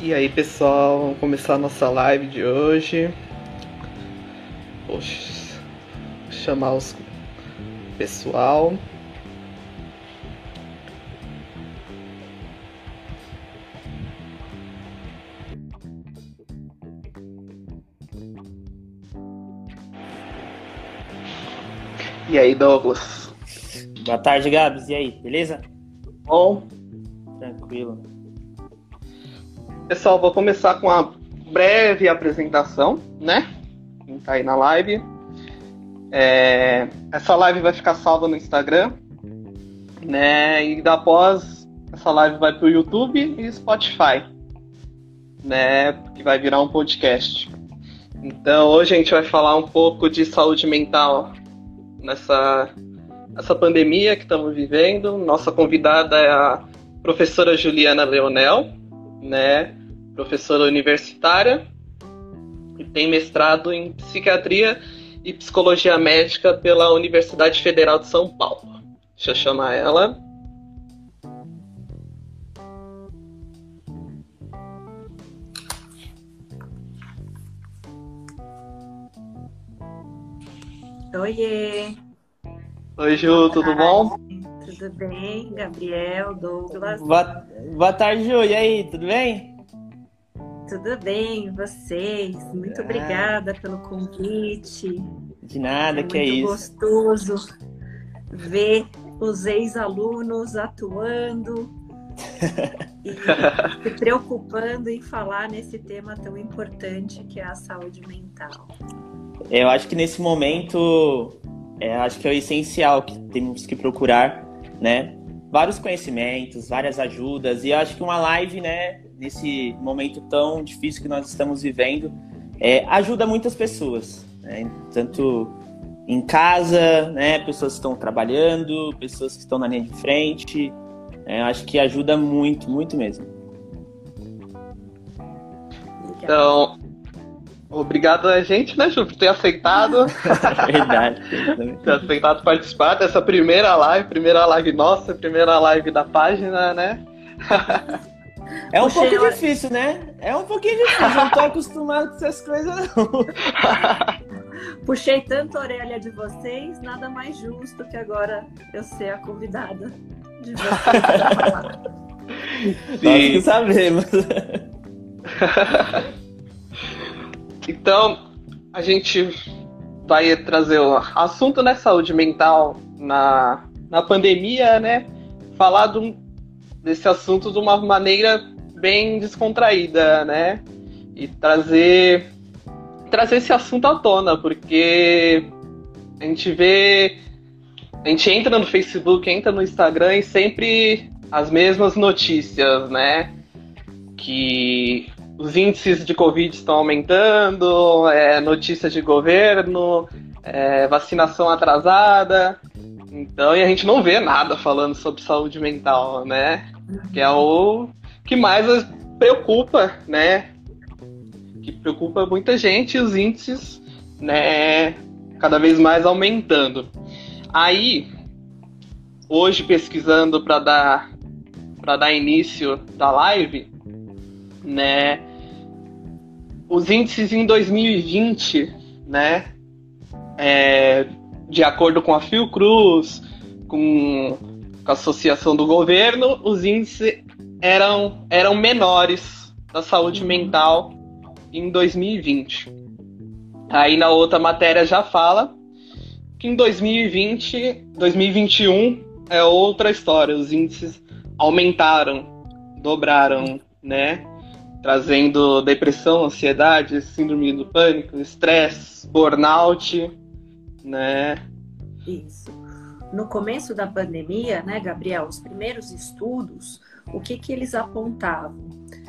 E aí pessoal, vamos começar a nossa live de hoje. Vou chamar os pessoal. E aí, Douglas? Boa tarde, Gabs. E aí, beleza? Bom. Tranquilo. Pessoal, vou começar com uma breve apresentação, né? Quem tá aí na live. É... Essa live vai ficar salva no Instagram, né? E após essa live vai pro YouTube e Spotify, né? Que vai virar um podcast. Então hoje a gente vai falar um pouco de saúde mental nessa essa pandemia que estamos vivendo. Nossa convidada é a professora Juliana Leonel, né? Professora universitária e tem mestrado em psiquiatria e psicologia médica pela Universidade Federal de São Paulo. Deixa eu chamar ela. Oiê! Oi, Ju, tudo bom? Tudo bem, Gabriel, Douglas? Boa, boa tarde, Ju. E aí, tudo bem? Tudo bem, vocês? Muito Ah. obrigada pelo convite. De nada, é que é muito isso. gostoso ver os ex-alunos atuando e se preocupando em falar nesse tema tão importante que é a saúde mental. Eu acho que nesse momento, é, acho que é o essencial que temos que procurar, né? Vários conhecimentos, várias ajudas. E acho que uma live, né, nesse momento tão difícil que nós estamos vivendo, é, ajuda muitas pessoas, né? Tanto em casa, né? Pessoas que estão trabalhando, pessoas que estão na linha de frente. É, acho que ajuda muito, muito mesmo. Então, obrigado a gente, né, Ju, por ter aceitado, Verdade. ter aceitado participar dessa primeira live, primeira live nossa, primeira live da página, né? É um Puxei pouco a- difícil, né? É um pouquinho difícil. Não tô acostumado com essas coisas, não. Puxei tanto a orelha de vocês, nada mais justo que agora eu ser a convidada de vocês. Nós que sabemos. Então, a gente vai trazer o assunto, né, saúde mental na, na pandemia, né? Falar de um- desse assunto de uma maneira bem descontraída, né? E trazer, trazer esse assunto à tona, porque a gente vê. A gente entra no Facebook, entra no Instagram e sempre as mesmas notícias, né? Que os índices de Covid estão aumentando, é, notícias de governo, é, vacinação atrasada. Então, e a gente não vê nada falando sobre saúde mental, né? Que é o que mais preocupa, né? Que preocupa muita gente, os índices, né? Cada vez mais aumentando. Aí, hoje pesquisando para dar para dar início da live, né? Os índices em 2020, né? é, de acordo com a Fiocruz, com, com a Associação do Governo, os índices eram, eram menores da saúde mental em 2020. Aí na outra matéria já fala que em 2020, 2021 é outra história, os índices aumentaram, dobraram, né? Trazendo depressão, ansiedade, síndrome do pânico, estresse, burnout, né? Isso. No começo da pandemia, né, Gabriel, os primeiros estudos, o que, que eles apontavam?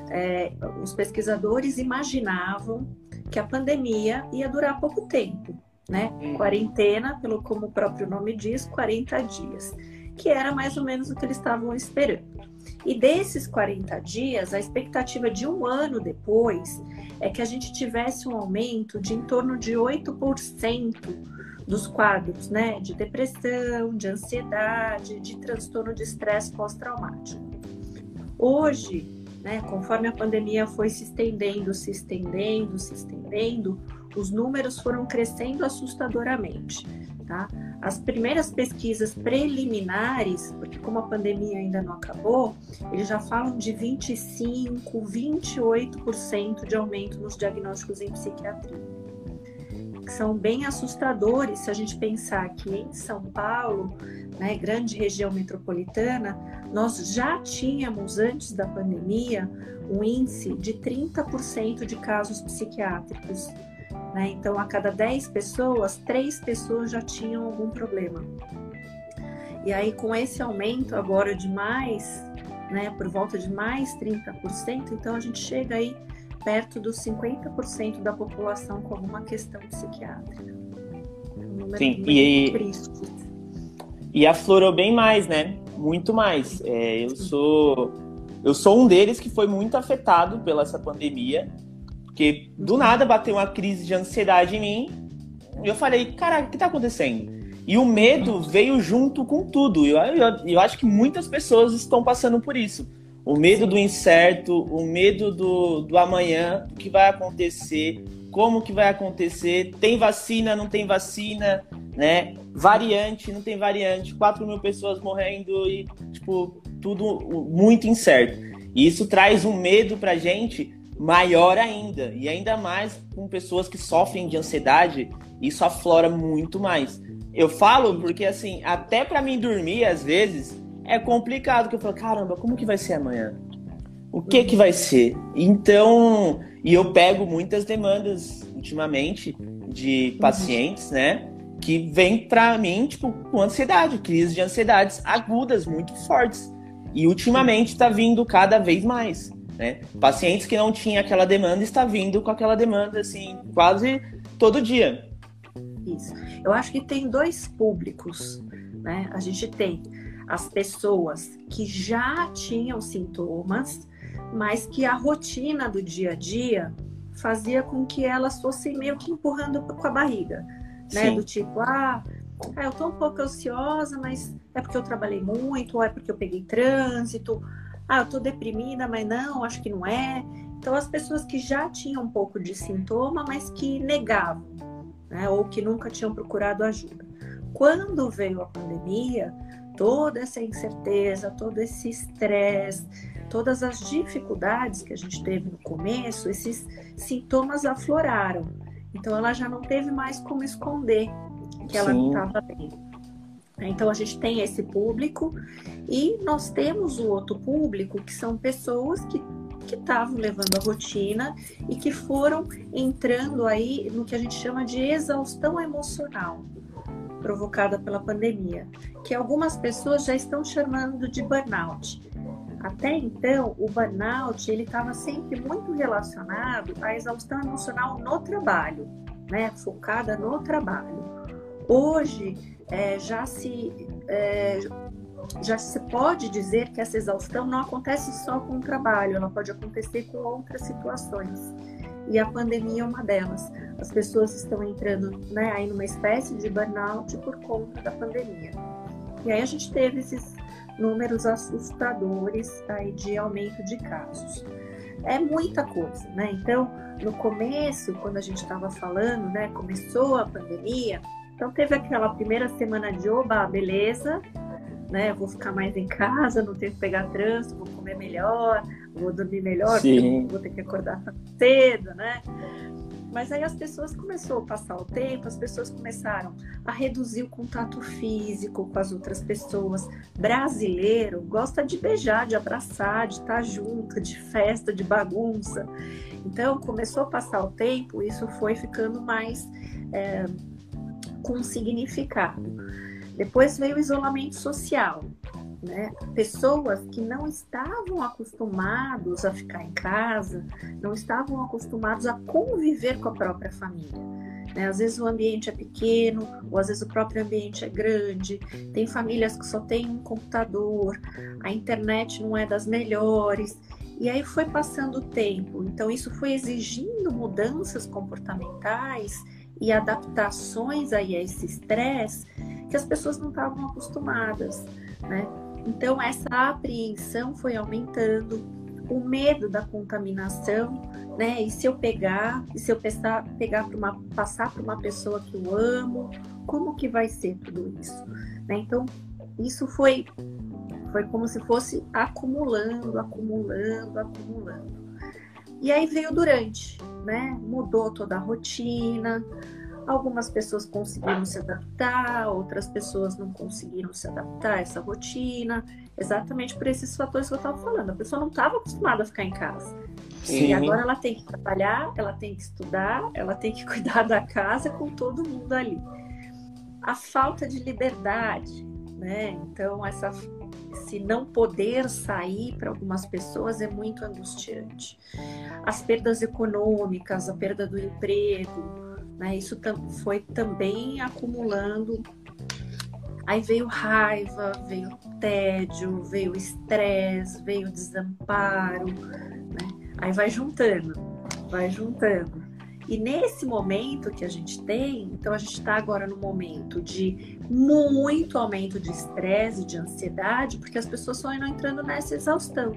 É, os pesquisadores imaginavam que a pandemia ia durar pouco tempo, né? Uhum. Quarentena, pelo como o próprio nome diz, 40 dias, que era mais ou menos o que eles estavam esperando. E desses 40 dias, a expectativa de um ano depois é que a gente tivesse um aumento de em torno de 8% dos quadros, né, de depressão, de ansiedade, de transtorno de estresse pós-traumático. Hoje, né, conforme a pandemia foi se estendendo, se estendendo, se estendendo, os números foram crescendo assustadoramente. Tá? As primeiras pesquisas preliminares, porque como a pandemia ainda não acabou, eles já falam de 25, 28% de aumento nos diagnósticos em psiquiatria. Que são bem assustadores se a gente pensar que em São Paulo, né, grande região metropolitana, nós já tínhamos antes da pandemia um índice de 30% de casos psiquiátricos né? Então, a cada 10 pessoas, 3 pessoas já tinham algum problema. E aí, com esse aumento agora de mais, né, por volta de mais 30%, então a gente chega aí perto dos 50% da população com alguma questão psiquiátrica. Um Sim, e, triste. e aflorou bem mais, né? Muito mais. É, eu sou eu sou um deles que foi muito afetado pela essa pandemia. Porque do nada bateu uma crise de ansiedade em mim. E eu falei, caraca, o que tá acontecendo? E o medo veio junto com tudo. Eu, eu, eu acho que muitas pessoas estão passando por isso. O medo do incerto, o medo do, do amanhã, do que vai acontecer, como que vai acontecer, tem vacina, não tem vacina, né? Variante, não tem variante, 4 mil pessoas morrendo e, tipo, tudo muito incerto. E isso traz um medo pra gente maior ainda. E ainda mais com pessoas que sofrem de ansiedade, isso aflora muito mais. Eu falo porque, assim, até para mim dormir, às vezes, é complicado. Que eu falo, caramba, como que vai ser amanhã? O que que vai ser? Então, e eu pego muitas demandas ultimamente de pacientes, né? Que vêm para mim, tipo, com ansiedade, crises de ansiedades agudas, muito fortes. E ultimamente está vindo cada vez mais. Né? Pacientes que não tinham aquela demanda está vindo com aquela demanda assim quase todo dia. Isso. Eu acho que tem dois públicos, né? A gente tem as pessoas que já tinham sintomas, mas que a rotina do dia a dia fazia com que elas fossem meio que empurrando com a barriga, né? Sim. Do tipo, ah, eu tô um pouco ansiosa, mas é porque eu trabalhei muito, ou é porque eu peguei trânsito, ah, eu tô deprimida, mas não, acho que não é. Então, as pessoas que já tinham um pouco de sintoma, mas que negavam, né? Ou que nunca tinham procurado ajuda. Quando veio a pandemia, toda essa incerteza, todo esse estresse, todas as dificuldades que a gente teve no começo, esses sintomas afloraram. Então, ela já não teve mais como esconder que ela Sim. não estava bem. Então a gente tem esse público e nós temos o outro público que são pessoas que que estavam levando a rotina e que foram entrando aí no que a gente chama de exaustão emocional provocada pela pandemia, que algumas pessoas já estão chamando de burnout. Até então, o burnout ele estava sempre muito relacionado à exaustão emocional no trabalho, né, focada no trabalho. Hoje é, já se é, já se pode dizer que essa exaustão não acontece só com o trabalho, ela pode acontecer com outras situações. E a pandemia é uma delas. As pessoas estão entrando né, aí numa espécie de burnout por conta da pandemia. E aí a gente teve esses números assustadores aí de aumento de casos. É muita coisa, né? Então, no começo, quando a gente estava falando, né, começou a pandemia, então teve aquela primeira semana de oba, beleza, né? Vou ficar mais em casa, não tenho que pegar trânsito, vou comer melhor, vou dormir melhor, vou ter que acordar cedo, né? Mas aí as pessoas começou a passar o tempo, as pessoas começaram a reduzir o contato físico com as outras pessoas. Brasileiro gosta de beijar, de abraçar, de estar junto, de festa, de bagunça. Então começou a passar o tempo, isso foi ficando mais é, com significado. Depois veio o isolamento social, né? Pessoas que não estavam acostumados a ficar em casa, não estavam acostumados a conviver com a própria família. Né? Às vezes o ambiente é pequeno, ou às vezes o próprio ambiente é grande. Tem famílias que só têm um computador, a internet não é das melhores. E aí foi passando o tempo. Então, isso foi exigindo mudanças comportamentais e adaptações aí a esse estresse que as pessoas não estavam acostumadas, né? Então, essa apreensão foi aumentando, o medo da contaminação, né? E se eu pegar, e se eu pegar, pegar para uma, passar para uma pessoa que eu amo, como que vai ser tudo isso? Né? Então, isso foi foi como se fosse acumulando, acumulando, acumulando. E aí veio durante, né? Mudou toda a rotina. Algumas pessoas conseguiram se adaptar, outras pessoas não conseguiram se adaptar a essa rotina, exatamente por esses fatores que eu estava falando. A pessoa não estava acostumada a ficar em casa. Sim. E agora ela tem que trabalhar, ela tem que estudar, ela tem que cuidar da casa com todo mundo ali. A falta de liberdade, né? Então, essa se não poder sair para algumas pessoas é muito angustiante. As perdas econômicas, a perda do emprego, né, isso foi também acumulando. Aí veio raiva, veio tédio, veio estresse, veio desamparo, né? aí vai juntando, vai juntando. E nesse momento que a gente tem, então a gente está agora no momento de muito aumento de estresse, de ansiedade, porque as pessoas estão entrando nessa exaustão.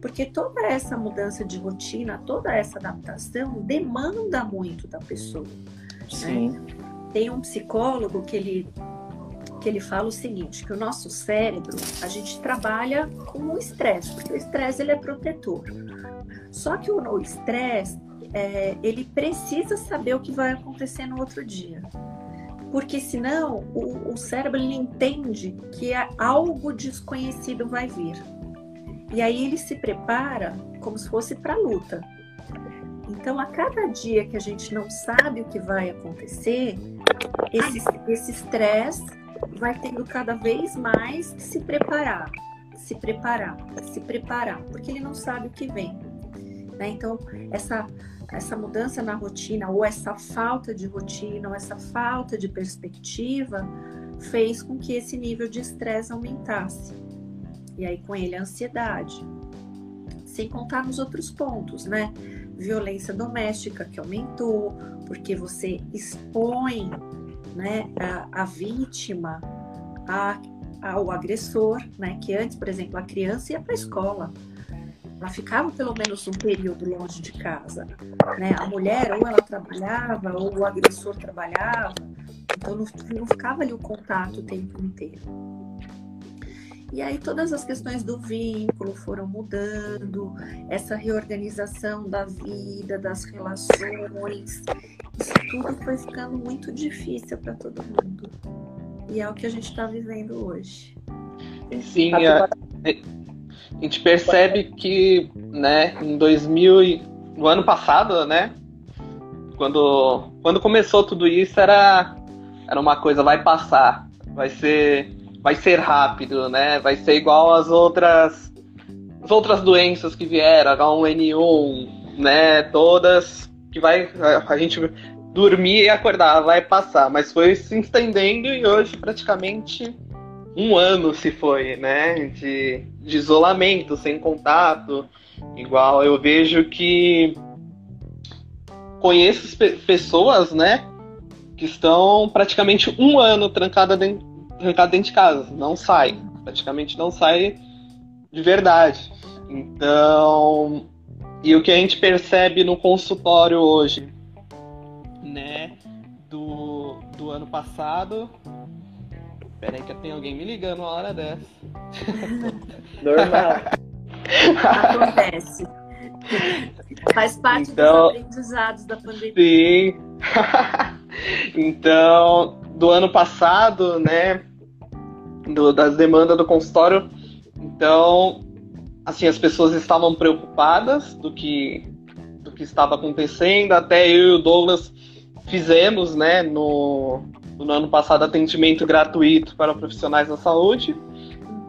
Porque toda essa mudança de rotina, toda essa adaptação demanda muito da pessoa. Né? Sim. Né? Tem um psicólogo que ele que ele fala o seguinte, que o nosso cérebro, a gente trabalha com o estresse, porque o estresse ele é protetor. Só que o estresse, é, ele precisa saber o que vai acontecer no outro dia. Porque senão o, o cérebro ele entende que algo desconhecido vai vir. E aí ele se prepara como se fosse para a luta. Então, a cada dia que a gente não sabe o que vai acontecer, esse estresse vai tendo cada vez mais que se preparar, se preparar, se preparar, porque ele não sabe o que vem. Né? Então, essa essa mudança na rotina ou essa falta de rotina ou essa falta de perspectiva fez com que esse nível de estresse aumentasse. E aí com ele a ansiedade. Sem contar nos outros pontos, né? Violência doméstica que aumentou, porque você expõe né, a, a vítima a, ao agressor, né? Que antes, por exemplo, a criança ia para a escola ela ficava pelo menos um período longe de casa. Né? A mulher, ou ela trabalhava, ou o agressor trabalhava, então não, não ficava ali o contato o tempo inteiro. E aí todas as questões do vínculo foram mudando, essa reorganização da vida, das relações, isso tudo foi ficando muito difícil para todo mundo. E é o que a gente está vivendo hoje. Sim, a, a gente percebe que, né, em 2000 no ano passado, né, quando quando começou tudo isso era era uma coisa vai passar, vai ser vai ser rápido, né? Vai ser igual as outras as outras doenças que vieram, H1N1, né, todas que vai a gente dormir e acordar, vai passar, mas foi se estendendo e hoje praticamente um ano se foi, né? De, de isolamento, sem contato. Igual eu vejo que conheço pessoas, né? Que estão praticamente um ano trancada dentro, trancada dentro de casa. Não sai. Praticamente não sai de verdade. Então. E o que a gente percebe no consultório hoje, né? Do, do ano passado Peraí que tem alguém me ligando uma hora dessa. Normal. Acontece. Faz parte então, dos aprendizados da pandemia. Sim. então, do ano passado, né? Do, das demandas do consultório. Então, assim, as pessoas estavam preocupadas do que, do que estava acontecendo. Até eu e o Douglas fizemos, né, no, no ano passado, atendimento gratuito para profissionais da saúde,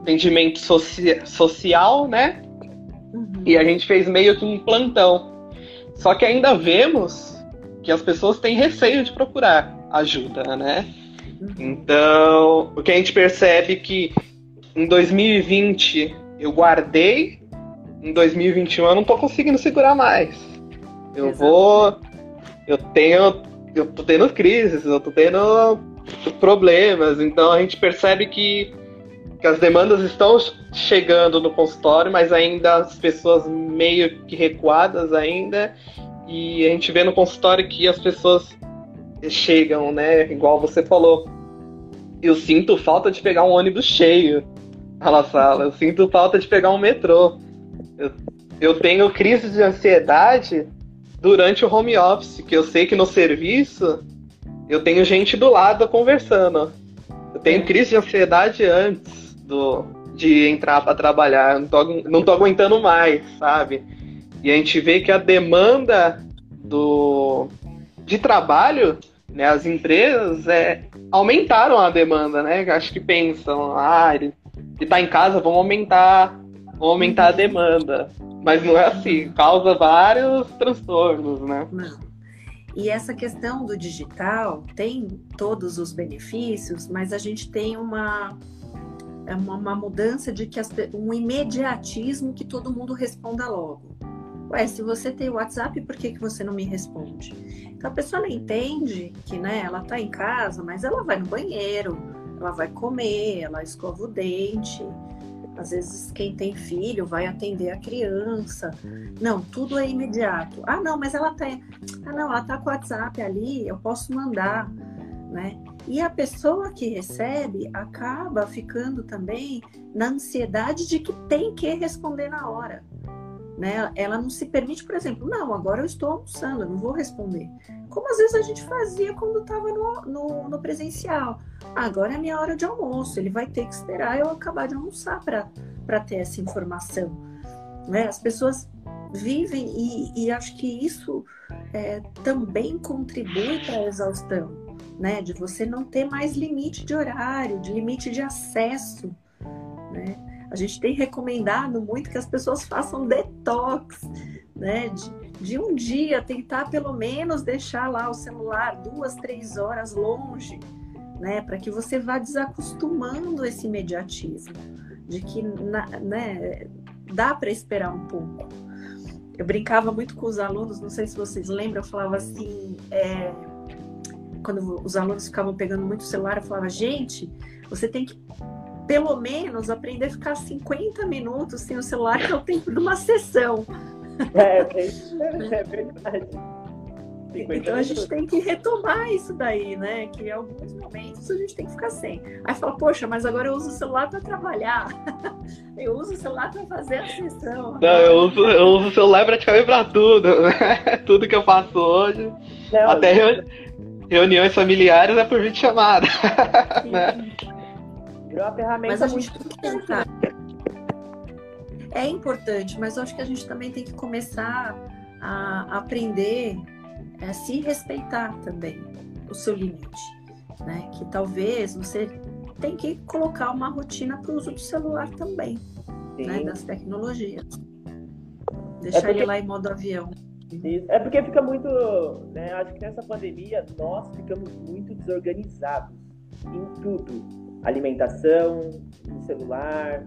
atendimento socia social, né? Uhum. E a gente fez meio que um plantão. Só que ainda vemos que as pessoas têm receio de procurar ajuda, né? Uhum. Então, o que a gente percebe é que em 2020 eu guardei, em 2021 eu não tô conseguindo segurar mais. Eu Exato. vou. Eu tenho. Eu tô tendo crises, eu tô tendo problemas, então a gente percebe que, que as demandas estão chegando no consultório, mas ainda as pessoas meio que recuadas ainda, e a gente vê no consultório que as pessoas chegam, né? Igual você falou. Eu sinto falta de pegar um ônibus cheio na sala. Eu sinto falta de pegar um metrô. Eu, eu tenho crise de ansiedade durante o home office, que eu sei que no serviço eu tenho gente do lado conversando. Eu tenho é. crise de ansiedade antes do, de entrar para trabalhar. Não tô, não tô aguentando mais, sabe? E a gente vê que a demanda do, de trabalho, né, as empresas é, aumentaram a demanda, né? Acho que pensam, ah, ele, ele tá em casa, vamos aumentar, vamos aumentar a demanda. Mas não é assim, causa vários transtornos, né? Não. E essa questão do digital tem todos os benefícios, mas a gente tem uma uma, uma mudança de que as, um imediatismo que todo mundo responda logo. Ué, se você tem o WhatsApp, por que, que você não me responde? Então a pessoa não entende que né, ela está em casa, mas ela vai no banheiro, ela vai comer, ela escova o dente. Às vezes quem tem filho vai atender a criança. Não, tudo é imediato. Ah, não, mas ela tá. Ah, não, ela tá com o WhatsApp ali, eu posso mandar, né? E a pessoa que recebe acaba ficando também na ansiedade de que tem que responder na hora né? Ela não se permite, por exemplo, não, agora eu estou almoçando, eu não vou responder. Como às vezes a gente fazia quando estava no, no, no, presencial. Agora é minha hora de almoço, ele vai ter que esperar eu acabar de almoçar para ter essa informação. Né? As pessoas vivem e, e acho que isso é, também contribui para a exaustão, né? De você não ter mais limite de horário, de limite de acesso, né? A gente tem recomendado muito que as pessoas façam detox, né? De, de um dia tentar pelo menos deixar lá o celular duas, três horas longe, né? Para que você vá desacostumando esse imediatismo, de que né, dá para esperar um pouco. Eu brincava muito com os alunos, não sei se vocês lembram, eu falava assim, é, quando os alunos ficavam pegando muito o celular, eu falava, gente, você tem que pelo menos aprender a ficar 50 minutos sem o celular, que é o tempo de uma sessão. É, é, é verdade. Então a gente tem que retomar isso daí, né? Que em alguns momentos a gente tem que ficar sem. Aí fala, poxa, mas agora eu uso o celular para trabalhar. eu uso o celular para fazer a sessão. Não, eu uso, eu uso o celular praticamente para tudo. Né? tudo que eu faço hoje. Não, até reuniões familiares é por vídeo chamada. né? É uma ferramenta mas a gente muito tem que É importante, mas eu acho que a gente também tem que começar a aprender a se respeitar também o seu limite, né? Que talvez você tem que colocar uma rotina para o uso do celular também, né? Das tecnologias. Deixar é porque... ele lá em modo avião. É porque fica muito, né? Acho que nessa pandemia nós ficamos muito desorganizados em tudo alimentação, celular,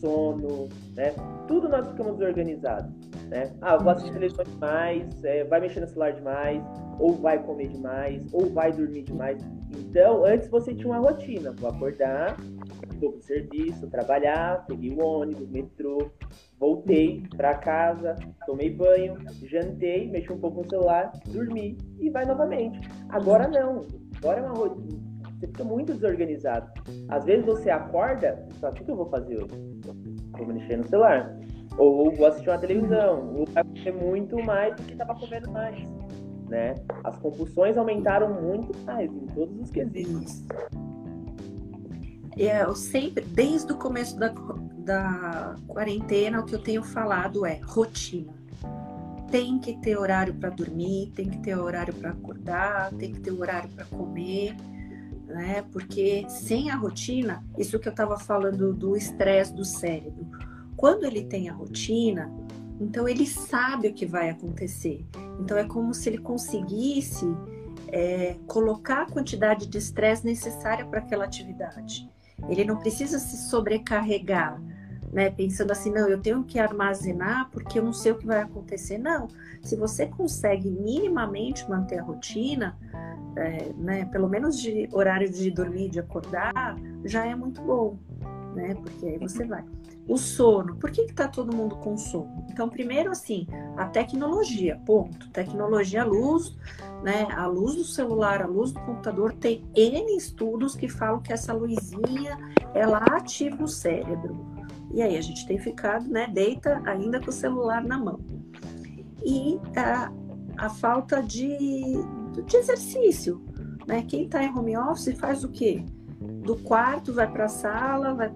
sono, né? Tudo nós ficamos desorganizados, né? Ah, vou assistir televisão demais, é, vai mexer no celular demais, ou vai comer demais, ou vai dormir demais. Então, antes você tinha uma rotina, vou acordar, vou pro serviço, trabalhar, peguei o ônibus, metrô, voltei para casa, tomei banho, jantei, mexi um pouco no celular, dormi e vai novamente. Agora não. Agora é uma rotina você fica muito desorganizado. Às vezes você acorda e fala, o que eu vou fazer hoje? Vou mexer no celular. Ou vou assistir uma televisão. Ou vai comer muito mais do que estava comendo mais. Né? As compulsões aumentaram muito mais em todos os quesitos. É, eu sempre, desde o começo da, da quarentena, o que eu tenho falado é rotina. Tem que ter horário para dormir, tem que ter horário para acordar, tem que ter horário para comer né? Porque sem a rotina, isso que eu estava falando do estresse do cérebro, quando ele tem a rotina, então ele sabe o que vai acontecer. Então é como se ele conseguisse é, colocar a quantidade de estresse necessária para aquela atividade. Ele não precisa se sobrecarregar, né? Pensando assim, não, eu tenho que armazenar porque eu não sei o que vai acontecer. Não, se você consegue minimamente manter a rotina, é, né, pelo menos de horário de dormir, de acordar, já é muito bom, né? Porque aí você vai. O sono, por que está todo mundo com sono? Então, primeiro assim, a tecnologia, ponto. Tecnologia, luz, né? A luz do celular, a luz do computador, tem N estudos que falam que essa luzinha, ela ativa o cérebro. E aí a gente tem ficado, né, deita ainda com o celular na mão. E a, a falta de, de exercício, né? Quem está em home office faz o quê? Do quarto, vai para a sala, vai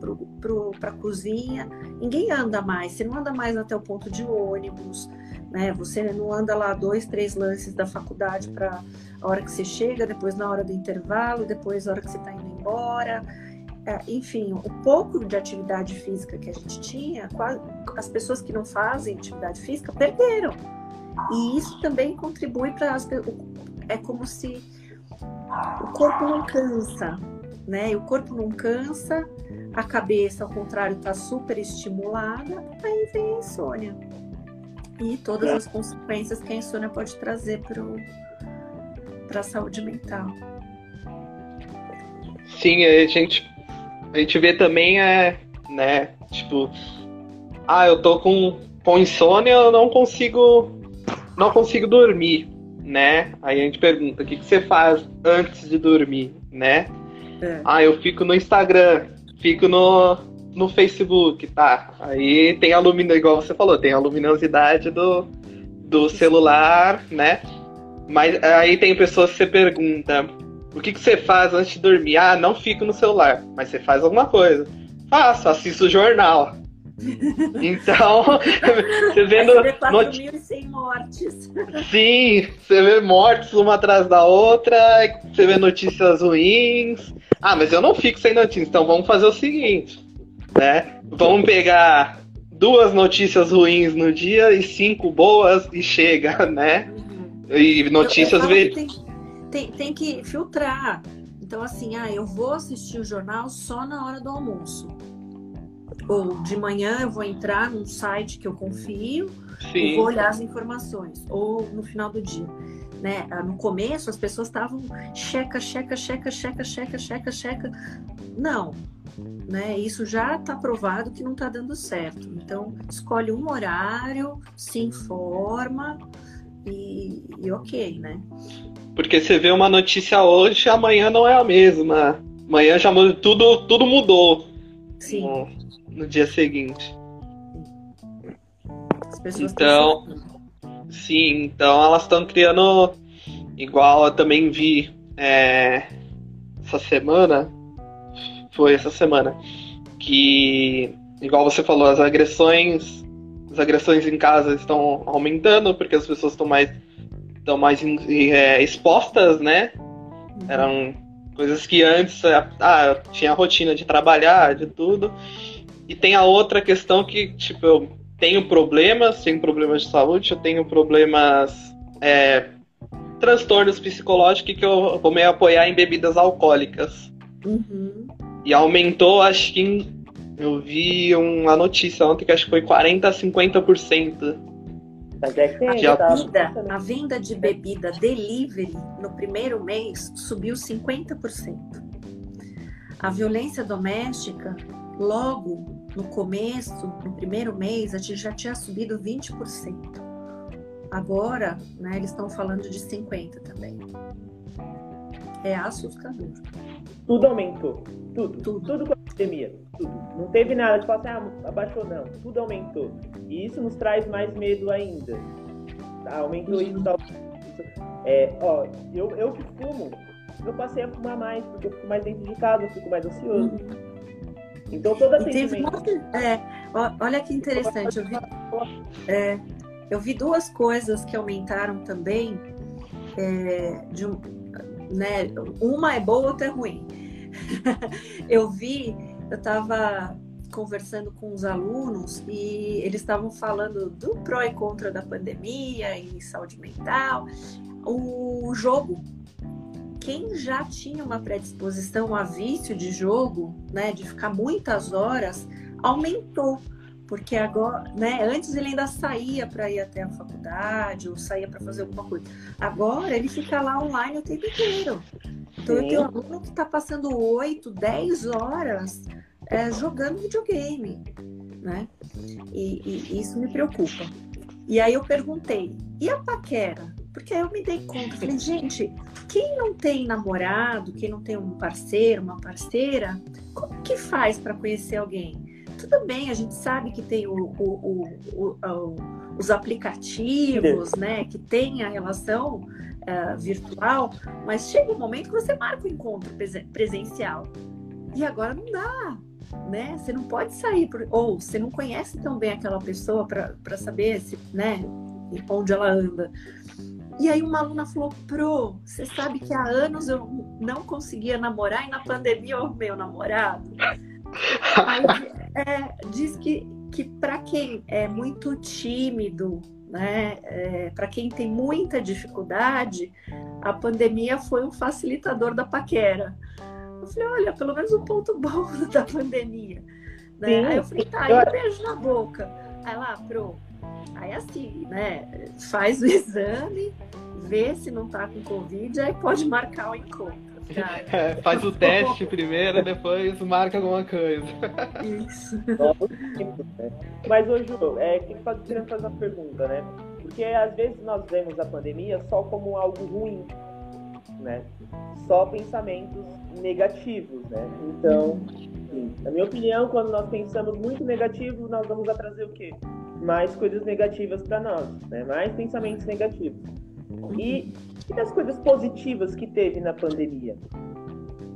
para a cozinha. Ninguém anda mais, você não anda mais até o ponto de ônibus, né? Você não anda lá dois, três lances da faculdade para a hora que você chega, depois na hora do intervalo, depois na hora que você está indo embora. É, enfim, o pouco de atividade física que a gente tinha, as pessoas que não fazem atividade física perderam. E isso também contribui para é como se o corpo não cansa, né? E o corpo não cansa, a cabeça, ao contrário, está super estimulada, aí vem a insônia. E todas as consequências que a insônia pode trazer para a saúde mental. Sim, a gente, a gente vê também, é, né, tipo, ah, eu tô com, com insônia, eu não consigo, não consigo dormir, né? Aí a gente pergunta, o que, que você faz antes de dormir, né? É. Ah, eu fico no Instagram, fico no, no Facebook, tá? Aí tem a luminosidade, igual você falou, tem a luminosidade do, do celular, né? Mas aí tem pessoas que você pergunta, o que, que você faz antes de dormir? Ah, não fico no celular, mas você faz alguma coisa. Faço, assisto o jornal. Então, você vendo. Você mortes. Sim, você vê mortes uma atrás da outra, você vê notícias ruins. Ah, mas eu não fico sem notícias, então vamos fazer o seguinte, né? Vamos pegar duas notícias ruins no dia e cinco boas e chega, né? E notícias. Eu, eu tem, tem, tem que filtrar. Então, assim, ah, eu vou assistir o jornal só na hora do almoço ou de manhã eu vou entrar num site que eu confio Sim. e vou olhar as informações, ou no final do dia. Né? Ah, no começo as pessoas estavam checa, checa, checa, checa, checa, checa, checa. Não, né? Isso já está provado que não está dando certo. Então escolhe um horário, se informa e, e ok, né? Porque você vê uma notícia hoje, amanhã não é a mesma. Amanhã já mudou, tudo, tudo mudou. Sim no dia seguinte. então, sim, então elas estão criando igual eu também vi é, essa semana, foi essa semana, que igual você falou, as agressões, as agressões em casa estão aumentando porque as pessoas estão mais estão mais é, expostas, né? Uhum. Eram coisas que antes ah, tinha a rotina de trabalhar, de tudo. E tem a outra questão que, tipo, eu tenho problemas, tenho problemas de saúde, eu tenho problemas. É, transtornos psicológicos que eu vou me apoiar em bebidas alcoólicas. Uhum. E aumentou, acho que em, eu vi uma notícia ontem que acho que foi 40 a 50%. Mas é que a, bebida, a venda de bebida delivery no primeiro mês subiu 50%. A violência doméstica Logo, no começo, no primeiro mês, a gente já tinha subido 20%. Agora, né, eles estão falando de 50% também. É assustador. Tudo aumentou. Tudo. Tudo, tudo com a pandemia. Tudo. Não teve nada de falar assim, ah, abaixou não. Tudo aumentou. E isso nos traz mais medo ainda. Tá? Aumentou isso. Tá... É, ó, eu, eu que fumo, eu passei a fumar mais, porque eu fico mais dentro de casa, eu fico mais ansioso. Uhum. Então, todo atendimento. Teve, é, olha que interessante. Eu vi, é, eu vi duas coisas que aumentaram também. É, de, né, uma é boa, outra é ruim. eu vi, eu estava conversando com os alunos e eles estavam falando do pró e contra da pandemia e saúde mental. O jogo, quem já tinha uma predisposição a vício de jogo, né, de ficar muitas horas, aumentou porque agora, né, antes ele ainda saía para ir até a faculdade ou saía para fazer alguma coisa. Agora ele fica lá online o tempo inteiro. Então Sim. eu tenho um aluno que está passando 8, 10 horas é, jogando videogame, né? E, e, isso me preocupa. E aí eu perguntei, e a paquera? Porque aí eu me dei conta, falei, gente, quem não tem namorado, quem não tem um parceiro, uma parceira, como que faz para conhecer alguém? tudo bem, a gente sabe que tem o, o, o, os aplicativos, né, que tem a relação uh, virtual, mas chega um momento que você marca o encontro presencial. E agora não dá, né? Você não pode sair, por, ou você não conhece tão bem aquela pessoa para saber se, né, onde ela anda. E aí uma aluna falou, Pro, você sabe que há anos eu não conseguia namorar e na pandemia eu arrumei o namorado. Aí, é, diz que, que para quem é muito tímido, né, é, para quem tem muita dificuldade, a pandemia foi um facilitador da paquera. Eu falei, olha, pelo menos um ponto bom da pandemia. Né? Aí eu falei, tá, e um beijo na boca. Aí lá, pro, aí assim, né, faz o exame, vê se não tá com Covid, aí pode marcar o encontro. É, faz o teste primeiro, depois marca alguma coisa. Isso. Mas, ô Ju, é, que faz, querendo fazer uma pergunta, né? Porque às vezes nós vemos a pandemia só como algo ruim, né? Só pensamentos negativos, né? Então, sim, na minha opinião, quando nós pensamos muito negativo, nós vamos trazer o quê? Mais coisas negativas para nós, né? Mais pensamentos negativos. E e das coisas positivas que teve na pandemia.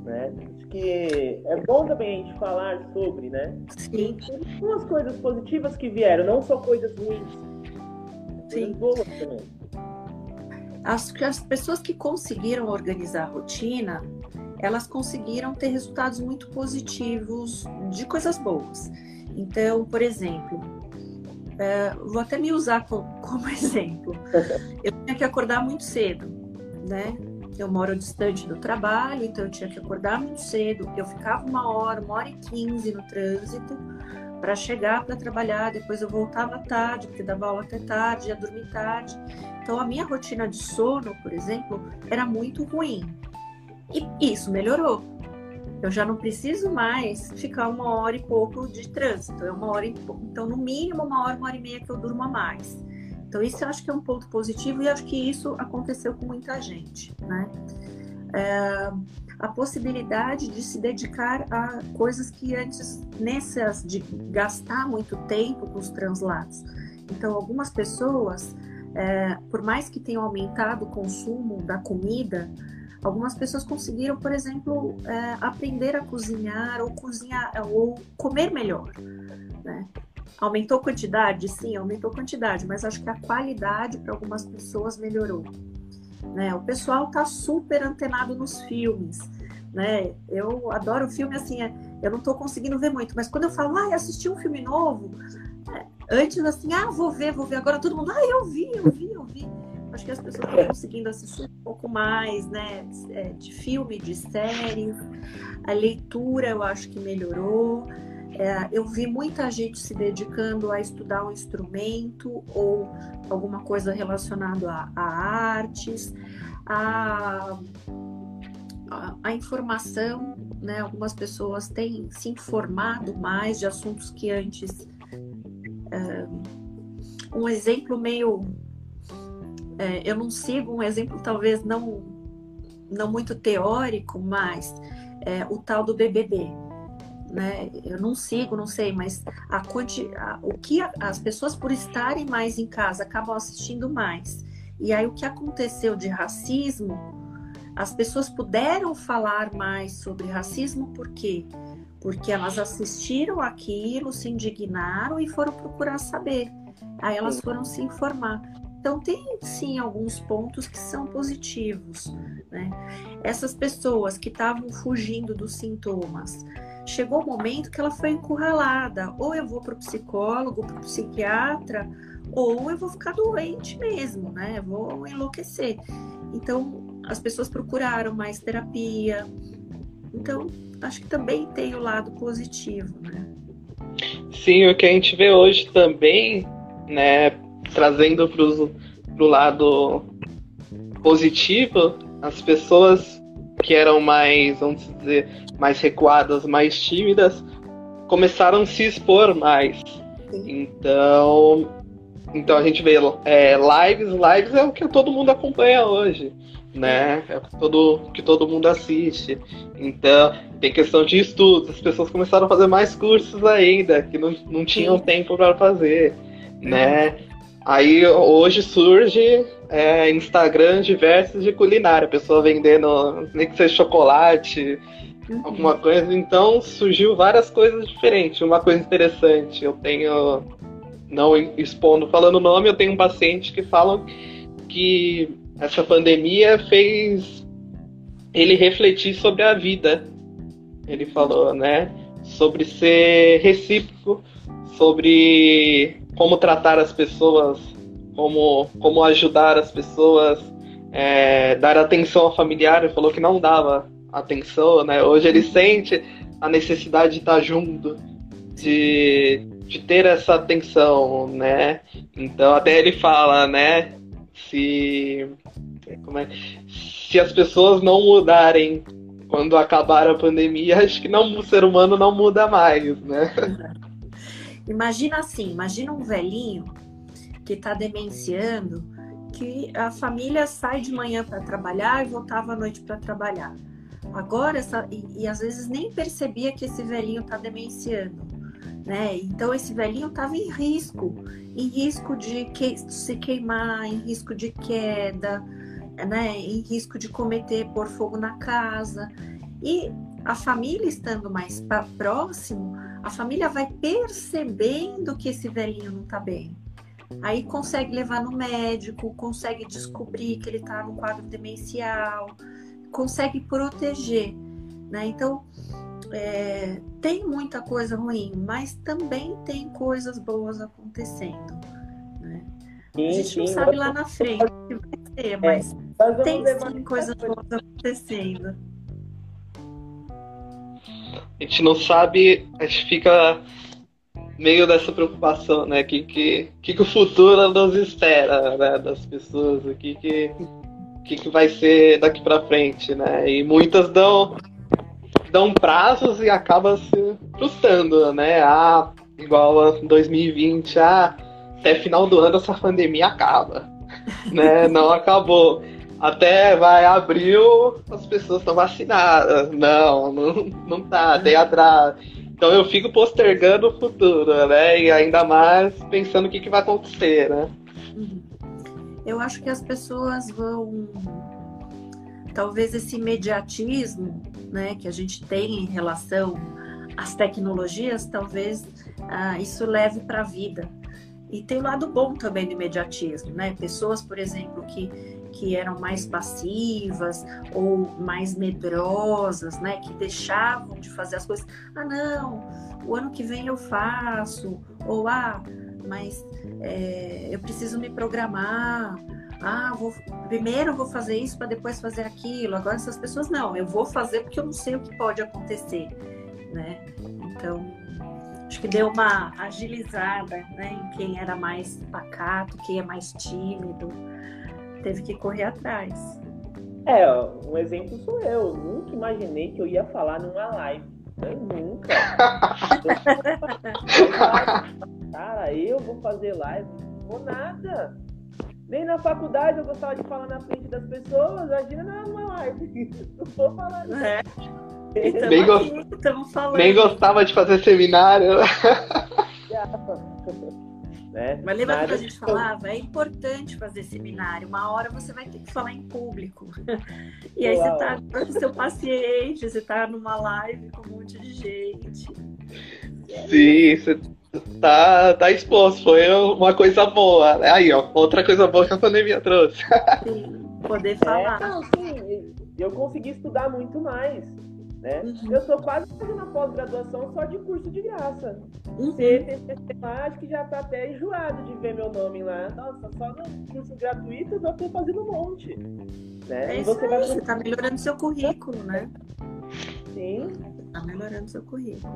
Né? Acho que é bom também a gente falar sobre, né? Sim. Umas coisas positivas que vieram, não só coisas ruins. Sim. boas também. Acho que as pessoas que conseguiram organizar a rotina, elas conseguiram ter resultados muito positivos de coisas boas. Então, por exemplo, é, vou até me usar como, como exemplo. Eu tinha que acordar muito cedo né? Eu moro distante do trabalho, então eu tinha que acordar muito cedo. Eu ficava uma hora, uma hora e quinze no trânsito para chegar para trabalhar. Depois eu voltava tarde, porque dava aula até tarde, ia dormir tarde. Então a minha rotina de sono, por exemplo, era muito ruim. E isso melhorou. Eu já não preciso mais ficar uma hora e pouco de trânsito. É uma hora e pouco. Então, no mínimo, uma hora, uma hora e meia que eu durmo a mais. Então, isso eu acho que é um ponto positivo e acho que isso aconteceu com muita gente, né? É, a possibilidade de se dedicar a coisas que antes, nessas de gastar muito tempo com os translados. Então, algumas pessoas, é, por mais que tenham aumentado o consumo da comida, algumas pessoas conseguiram, por exemplo, é, aprender a cozinhar ou cozinhar ou comer melhor. Né? Aumentou quantidade? Sim, aumentou quantidade, mas acho que a qualidade para algumas pessoas melhorou. Né? O pessoal tá super antenado nos filmes. Né? Eu adoro filme assim, é, eu não estou conseguindo ver muito, mas quando eu falo, ah, assisti um filme novo, é, antes assim, ah, vou ver, vou ver, agora todo mundo, ah, eu vi, eu vi, eu vi. Acho que as pessoas estão conseguindo assistir um pouco mais, né, é, de filme, de série. A leitura eu acho que melhorou. É, eu vi muita gente se dedicando a estudar um instrumento ou alguma coisa relacionada a, a artes, a, a, a, informação, né? Algumas pessoas têm se informado mais de assuntos que antes. É, um exemplo meio. É, eu não sigo um exemplo talvez não, não muito teórico, mas é, o tal do BBB né? Eu não sigo, não sei, mas a, a, o que a, as pessoas por estarem mais em casa acabam assistindo mais. E aí o que aconteceu de racismo, as pessoas puderam falar mais sobre racismo por quê? Porque elas assistiram aquilo, se indignaram e foram procurar saber. Aí elas foram se informar. Então, tem sim alguns pontos que são positivos. Né? Essas pessoas que estavam fugindo dos sintomas, chegou o momento que ela foi encurralada. Ou eu vou para o psicólogo, para o psiquiatra, ou eu vou ficar doente mesmo, né? Vou enlouquecer. Então, as pessoas procuraram mais terapia. Então, acho que também tem o lado positivo, né? Sim, o que a gente vê hoje também, né, trazendo para o lado positivo, as pessoas que eram mais, vamos dizer, mais recuadas, mais tímidas, começaram a se expor mais. Então, então a gente vê é, lives, lives é o que todo mundo acompanha hoje, né? É o que todo, que todo mundo assiste. Então, tem questão de estudos, as pessoas começaram a fazer mais cursos ainda, que não, não tinham tempo para fazer, né? Aí hoje surge é, Instagram diversos de culinária, pessoa vendendo nem que seja chocolate, uhum. alguma coisa. Então surgiu várias coisas diferentes. Uma coisa interessante, eu tenho, não expondo, falando o nome, eu tenho um paciente que fala que essa pandemia fez ele refletir sobre a vida. Ele falou, né? Sobre ser recíproco, sobre como tratar as pessoas, como, como ajudar as pessoas, é, dar atenção ao familiar. Ele falou que não dava atenção, né? Hoje ele sente a necessidade de estar junto, de, de ter essa atenção, né? Então até ele fala, né? Se, como é, se as pessoas não mudarem quando acabar a pandemia, acho que não, o ser humano não muda mais, né? Imagina assim, imagina um velhinho que está demenciando, que a família sai de manhã para trabalhar e voltava à noite para trabalhar. Agora, essa, e, e, às vezes nem percebia que esse velhinho está demenciando, né? Então esse velhinho estava em risco, em risco de que, se queimar, em risco de queda, né? Em risco de cometer por fogo na casa. E a família estando mais próximo, a família vai percebendo que esse velhinho não está bem. Aí consegue levar no médico, consegue descobrir que ele está no quadro demencial, consegue proteger. Né? Então, é, tem muita coisa ruim, mas também tem coisas boas acontecendo. Né? Sim, a gente sim, não sabe lá na frente o que vai ser, é, mas tem sim coisas boas acontecendo a gente não sabe, a gente fica meio dessa preocupação, né? Que que, que, que o futuro nos espera, né? Das pessoas, o que que, que, que vai ser daqui para frente, né? E muitas dão dão prazos e acaba se frustrando, né? Ah, igual a 2020, ah, até final do ano essa pandemia acaba, né? Não acabou até vai abril, as pessoas estão vacinadas. Não, não, não tá, tem atrás. Então eu fico postergando o futuro, né? E ainda mais pensando o que, que vai acontecer, né? Uhum. Eu acho que as pessoas vão. Talvez esse imediatismo né, que a gente tem em relação às tecnologias, talvez ah, isso leve para a vida. E tem o lado bom também do imediatismo, né? Pessoas, por exemplo, que que eram mais passivas ou mais medrosas, né, que deixavam de fazer as coisas. Ah, não, o ano que vem eu faço, ou ah, mas é, eu preciso me programar. Ah, vou, primeiro eu vou fazer isso para depois fazer aquilo. Agora essas pessoas não, eu vou fazer porque eu não sei o que pode acontecer, né? Então acho que deu uma agilizada, né, em quem era mais pacato, quem é mais tímido teve que correr atrás. É, um exemplo sou eu. nunca imaginei que eu ia falar numa live. Eu nunca. Cara, eu vou fazer live? Não vou nada. Nem na faculdade eu gostava de falar na frente das pessoas. Imagina numa live. Não vou falar nada. É. Nem, go... Nem gostava de fazer seminário. Né? Mas lembra que a gente falava? É importante fazer seminário. Uma hora você vai ter que falar em público. E aí Uau. você tá com o seu paciente, você tá numa live com um monte de gente. Sim, você tá, tá exposto. Foi uma coisa boa. Aí, ó, outra coisa boa que a pandemia trouxe. Sim, poder falar. É, não, sim, eu consegui estudar muito mais. Né? Uhum. Eu estou quase fazendo a pós-graduação só de curso de graça. Uhum. Acho que já está até enjoado de ver meu nome lá. Nossa, só no curso gratuito eu estou fazendo um monte. Né? É você vai... está melhorando seu currículo, né? Sim. Está melhorando seu currículo.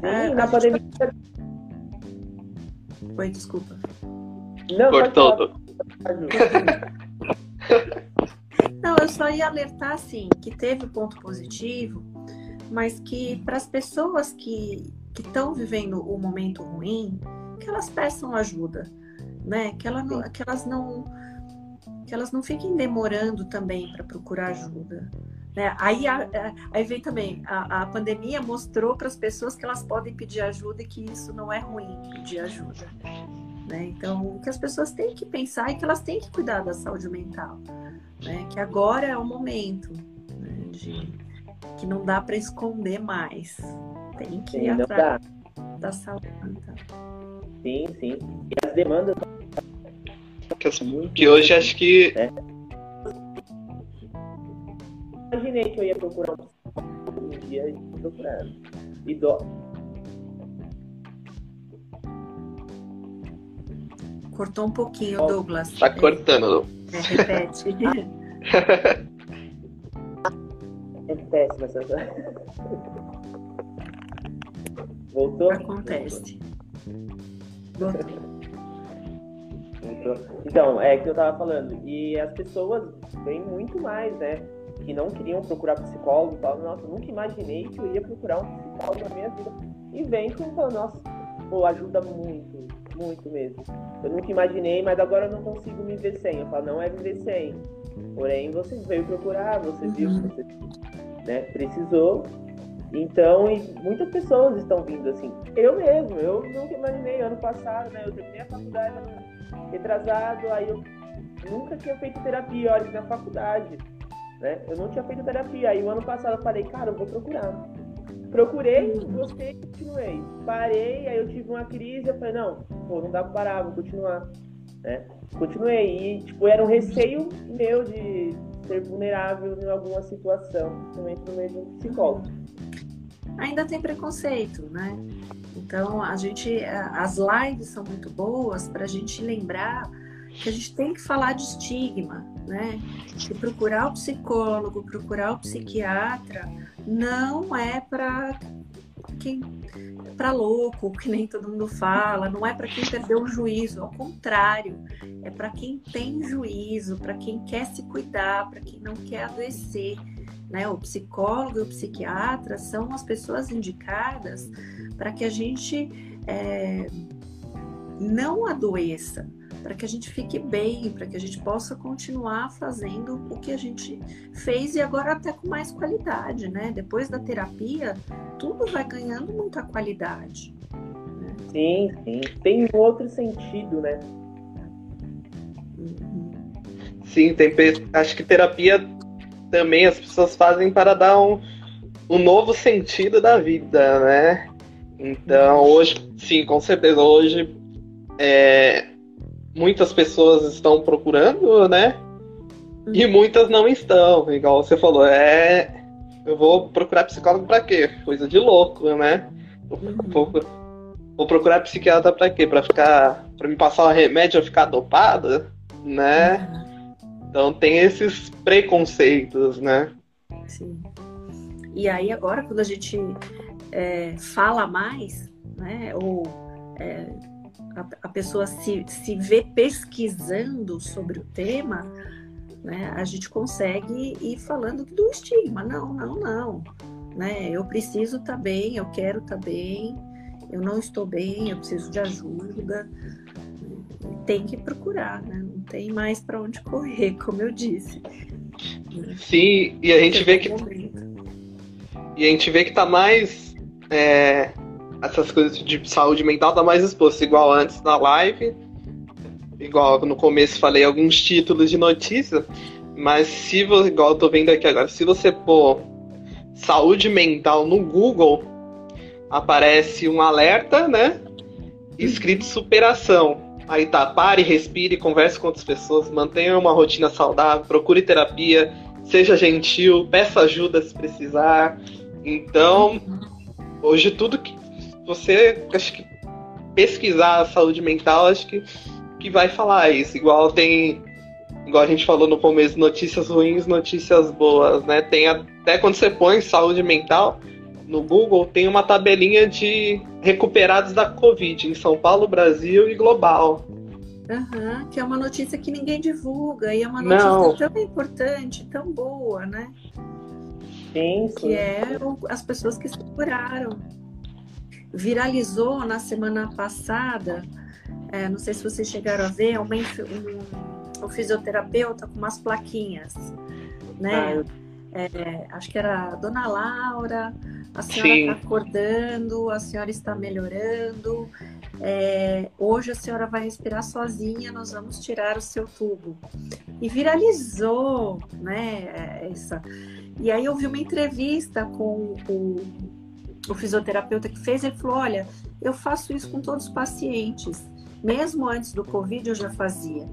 Sim, é, na pandemia. Oi, desculpa. Não, Cortou. Não, eu só ia alertar, assim, que teve ponto positivo, mas que para as pessoas que estão vivendo o momento ruim, que elas peçam ajuda, né? Que, ela não, que elas não que elas não fiquem demorando também para procurar ajuda. Né? Aí, a, aí vem também, a, a pandemia mostrou para as pessoas que elas podem pedir ajuda e que isso não é ruim, pedir ajuda. Né? Então, o que as pessoas têm que pensar é que elas têm que cuidar da saúde mental né? Que agora é o momento né? de que não dá para esconder mais. Tem que ir atrás da saúde. Sim, sim. E as demandas que, que hoje acho que é. imaginei que eu ia procurar um dia procurando. E. Cortou um pouquinho, Douglas. Tá cortando. É, repete. é péssima essa. Voltou? Acontece. Voltou. Então, é que eu tava falando. E as pessoas vêm muito mais, né? Que não queriam procurar psicólogo e tal. Nossa, nunca imaginei que eu ia procurar um psicólogo na minha vida. E vem com nossa, pô, ajuda muito, muito mesmo. Eu nunca imaginei, mas agora eu não consigo me ver sem. Eu falo, não é viver sem. Porém, você veio procurar, você viu que você né, precisou. Então, muitas pessoas estão vindo assim. Eu mesmo, eu nunca imaginei. Ano passado, né? Eu terminei a faculdade retrasado, aí eu nunca tinha feito terapia, olha, na faculdade, né? Eu não tinha feito terapia. Aí o ano passado eu falei, cara, eu vou procurar. Procurei, gostei, continuei. Parei, aí eu tive uma crise, eu falei, não, pô, não dá pra parar, vou continuar. Né? Continuei. E, tipo, era um receio meu de ser vulnerável em alguma situação, principalmente no meio de um psicólogo. Ainda tem preconceito, né? Então, a gente, as lives são muito boas para a gente lembrar que a gente tem que falar de estigma, né? Que procurar o psicólogo, procurar o psiquiatra não é para quem para louco, que nem todo mundo fala, não é para quem perdeu o juízo, ao contrário, é para quem tem juízo, para quem quer se cuidar, para quem não quer adoecer. Né? O psicólogo e o psiquiatra são as pessoas indicadas para que a gente é, não adoeça, para que a gente fique bem, para que a gente possa continuar fazendo o que a gente fez e agora até com mais qualidade, né? Depois da terapia, tudo vai ganhando muita qualidade. Né? Sim, sim. Tem um outro sentido, né? Uhum. Sim, tem. Acho que terapia também as pessoas fazem para dar um, um novo sentido da vida, né? Então, hoje, sim, com certeza, hoje é, muitas pessoas estão procurando, né? E uhum. muitas não estão, igual você falou. É, eu vou procurar psicólogo para quê? Coisa de louco, né? Uhum. Vou, vou procurar psiquiatra para quê? Para ficar, para me passar um remédio ficar dopada, né? Uhum. Então tem esses preconceitos, né? Sim. E aí agora quando a gente é, fala mais, né? Ou é, a, a pessoa se, se vê pesquisando sobre o tema, né, a gente consegue ir falando do estigma. Não, não, não. Né? Eu preciso estar tá bem, eu quero estar tá bem, eu não estou bem, eu preciso de ajuda. Tem que procurar, né? não tem mais para onde correr, como eu disse. Sim, e a gente vê que. E a gente vê que tá mais. É, essas coisas de saúde mental tá mais exposto, igual antes na live, igual no começo falei alguns títulos de notícia, mas se você, igual eu tô vendo aqui agora, se você pôr saúde mental no Google, aparece um alerta, né? escrito superação. Aí tá, pare, respire, converse com outras pessoas, mantenha uma rotina saudável, procure terapia, seja gentil, peça ajuda se precisar. Então, hoje tudo que você acho que pesquisar a saúde mental, acho que, que vai falar isso. Igual tem, igual a gente falou no começo, notícias ruins, notícias boas, né? Tem até quando você põe saúde mental, no Google tem uma tabelinha de recuperados da Covid em São Paulo, Brasil e global. Uhum, que é uma notícia que ninguém divulga e é uma notícia Não. tão importante, tão boa, né? Sim, sim. Que é as pessoas que se curaram. Viralizou na semana passada, é, não sei se vocês chegaram a ver, uma, um, um fisioterapeuta com umas plaquinhas, né? Ah, é, acho que era a Dona Laura, a senhora está acordando, a senhora está melhorando. É, hoje a senhora vai respirar sozinha, nós vamos tirar o seu tubo. E viralizou, né? Essa. E aí eu vi uma entrevista com o, o fisioterapeuta que fez, ele falou: olha, eu faço isso com todos os pacientes. Mesmo antes do Covid eu já fazia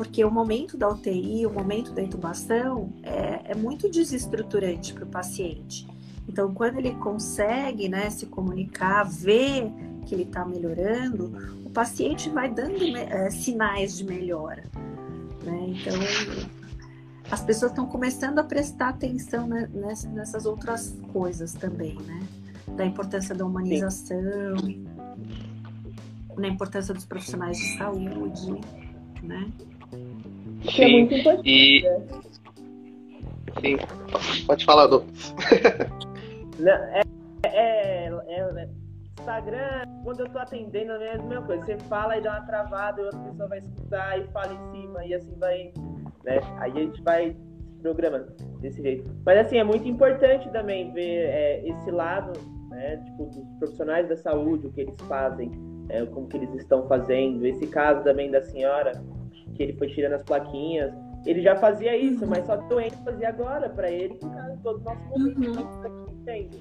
porque o momento da UTI, o momento da intubação é, é muito desestruturante para o paciente. Então, quando ele consegue né, se comunicar, ver que ele está melhorando, o paciente vai dando é, sinais de melhora. Né? Então, as pessoas estão começando a prestar atenção né, nessas outras coisas também, né? Da importância da humanização, Sim. na importância dos profissionais de saúde, né? Sim, é muito importante. E... Sim, pode falar, Douglas. É, é, é, Instagram, quando eu tô atendendo, é a mesma coisa. Você fala e dá uma travada, e outra pessoa vai escutar e fala em cima, e assim vai. Né? Aí a gente vai programando desse jeito. Mas assim, é muito importante também ver é, esse lado, né? Tipo, dos profissionais da saúde, o que eles fazem, é, como que eles estão fazendo. Esse caso também da senhora, que ele foi tirando as plaquinhas. Ele já fazia isso, mas só deu ênfase agora para ele por causa de todo o nosso momento uhum. aqui entende.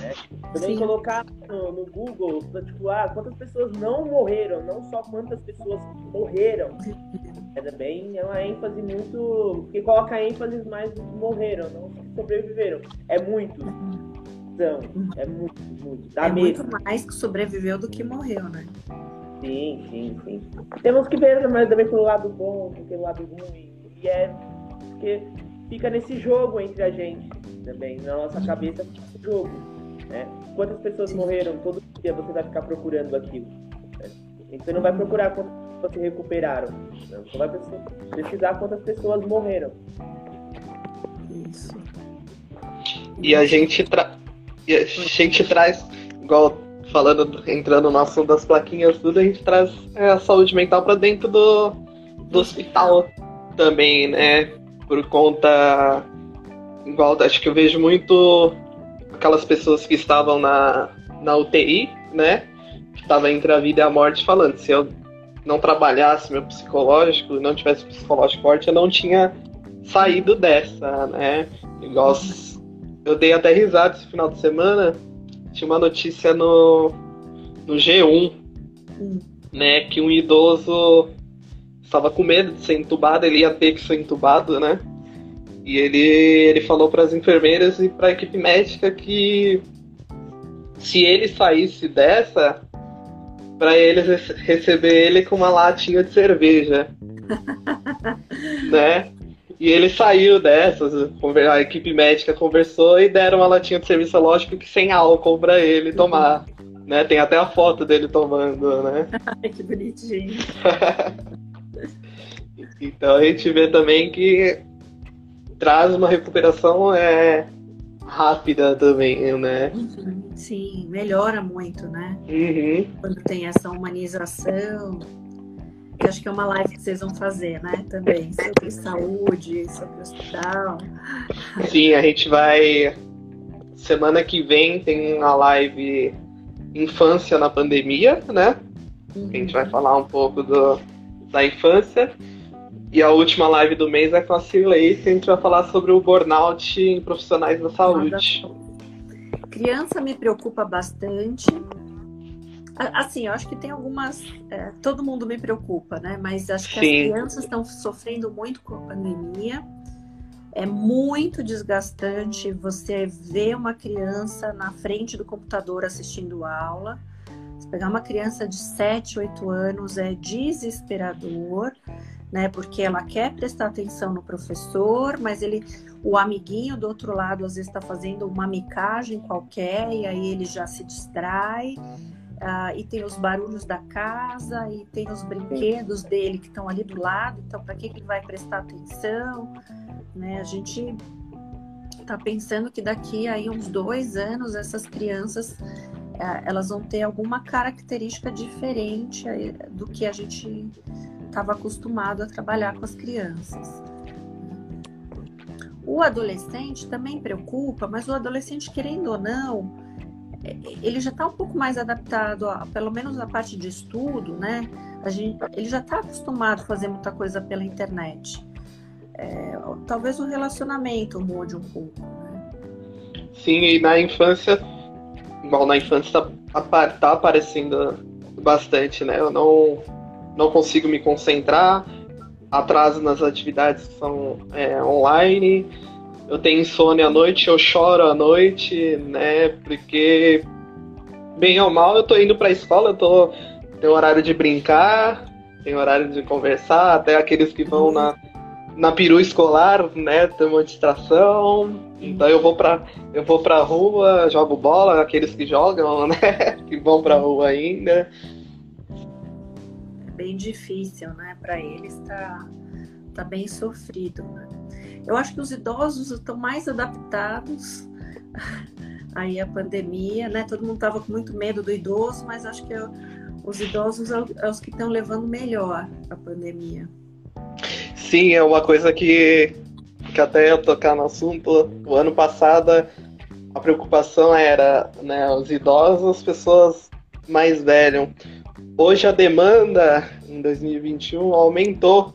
Né? Também Sim. colocar no, no, Google, tipo, ah, quantas pessoas não morreram, não só quantas pessoas morreram. É também é uma ênfase muito. Porque coloca ênfase mais no que morreram, não que sobreviveram. É muito. Então, é muito, muito. Dá é mesmo. muito mais que sobreviveu do que morreu, né? Sim, sim, sim. Temos que ver mas também pelo lado bom, pelo lado ruim. E é porque fica nesse jogo entre a gente também. Na nossa cabeça fica esse jogo. Né? Quantas pessoas morreram? Todo dia você vai ficar procurando aquilo. Né? Você não vai procurar quantas pessoas se recuperaram. Não. Você vai pesquisar quantas pessoas morreram. Isso. E a gente, tra... e a gente traz, igual falando, entrando no assunto das plaquinhas, tudo, a gente traz é, a saúde mental para dentro do, do hospital também, né? por conta. Igual, acho que eu vejo muito aquelas pessoas que estavam na, na UTI, né? Que estava entre a vida e a morte, falando: se eu não trabalhasse meu psicológico, não tivesse psicológico forte, eu não tinha saído dessa, né? Igual eu dei até risada esse final de semana. Tinha uma notícia no, no G1, hum. né? Que um idoso estava com medo de ser entubado, ele ia ter que ser entubado, né? E ele, ele falou para as enfermeiras e para a equipe médica que se ele saísse dessa, para eles receber ele com uma latinha de cerveja, né? E ele saiu dessas, a equipe médica conversou e deram uma latinha de cerveja, lógico que sem álcool para ele tomar. Né? Tem até a foto dele tomando, né? Ai, que bonitinho. Então a gente vê também que traz uma recuperação é, rápida também, né? Uhum. Sim, melhora muito, né? Uhum. Quando tem essa humanização. Eu acho que é uma live que vocês vão fazer, né? Também sobre saúde, sobre hospital. Sim, a gente vai. Semana que vem tem uma live Infância na Pandemia, né? Uhum. A gente vai falar um pouco do, da infância. E a última live do mês é com a Cirlei, que a gente vai falar sobre o burnout em profissionais da saúde. Criança me preocupa bastante. Assim, eu acho que tem algumas. É, todo mundo me preocupa, né? Mas acho que Sim. as crianças estão sofrendo muito com a pandemia. É muito desgastante você ver uma criança na frente do computador assistindo aula. Se pegar uma criança de 7, 8 anos é desesperador, né? Porque ela quer prestar atenção no professor, mas ele, o amiguinho do outro lado às vezes está fazendo uma micagem qualquer e aí ele já se distrai. Ah, e tem os barulhos da casa, e tem os brinquedos dele que estão ali do lado, então para que ele vai prestar atenção? Né? A gente está pensando que daqui a uns dois anos essas crianças eh, elas vão ter alguma característica diferente eh, do que a gente estava acostumado a trabalhar com as crianças. O adolescente também preocupa, mas o adolescente, querendo ou não, ele já está um pouco mais adaptado, a, pelo menos a parte de estudo, né? A gente, ele já está acostumado a fazer muita coisa pela internet. É, talvez o relacionamento mude um pouco. Né? Sim, e na infância, bom, na infância tá, tá aparecendo bastante, né? Eu não, não consigo me concentrar, atraso nas atividades que são é, online eu tenho insônia à noite, eu choro à noite, né? Porque, bem ou mal, eu tô indo pra escola, eu tô. Tenho horário de brincar, tem horário de conversar, até aqueles que vão na, na peru escolar, né? Tem uma distração. Então eu vou pra, eu vou pra rua, jogo bola, aqueles que jogam, né? Que vão pra rua ainda. É bem difícil, né? Para eles tá, tá bem sofrido, né? Eu acho que os idosos estão mais adaptados aí à pandemia, né? Todo mundo estava com muito medo do idoso, mas acho que os idosos é os que estão levando melhor a pandemia. Sim, é uma coisa que, que até eu tocar no assunto, o ano passado a preocupação era né, os idosos, as pessoas mais velhas. Hoje a demanda em 2021 aumentou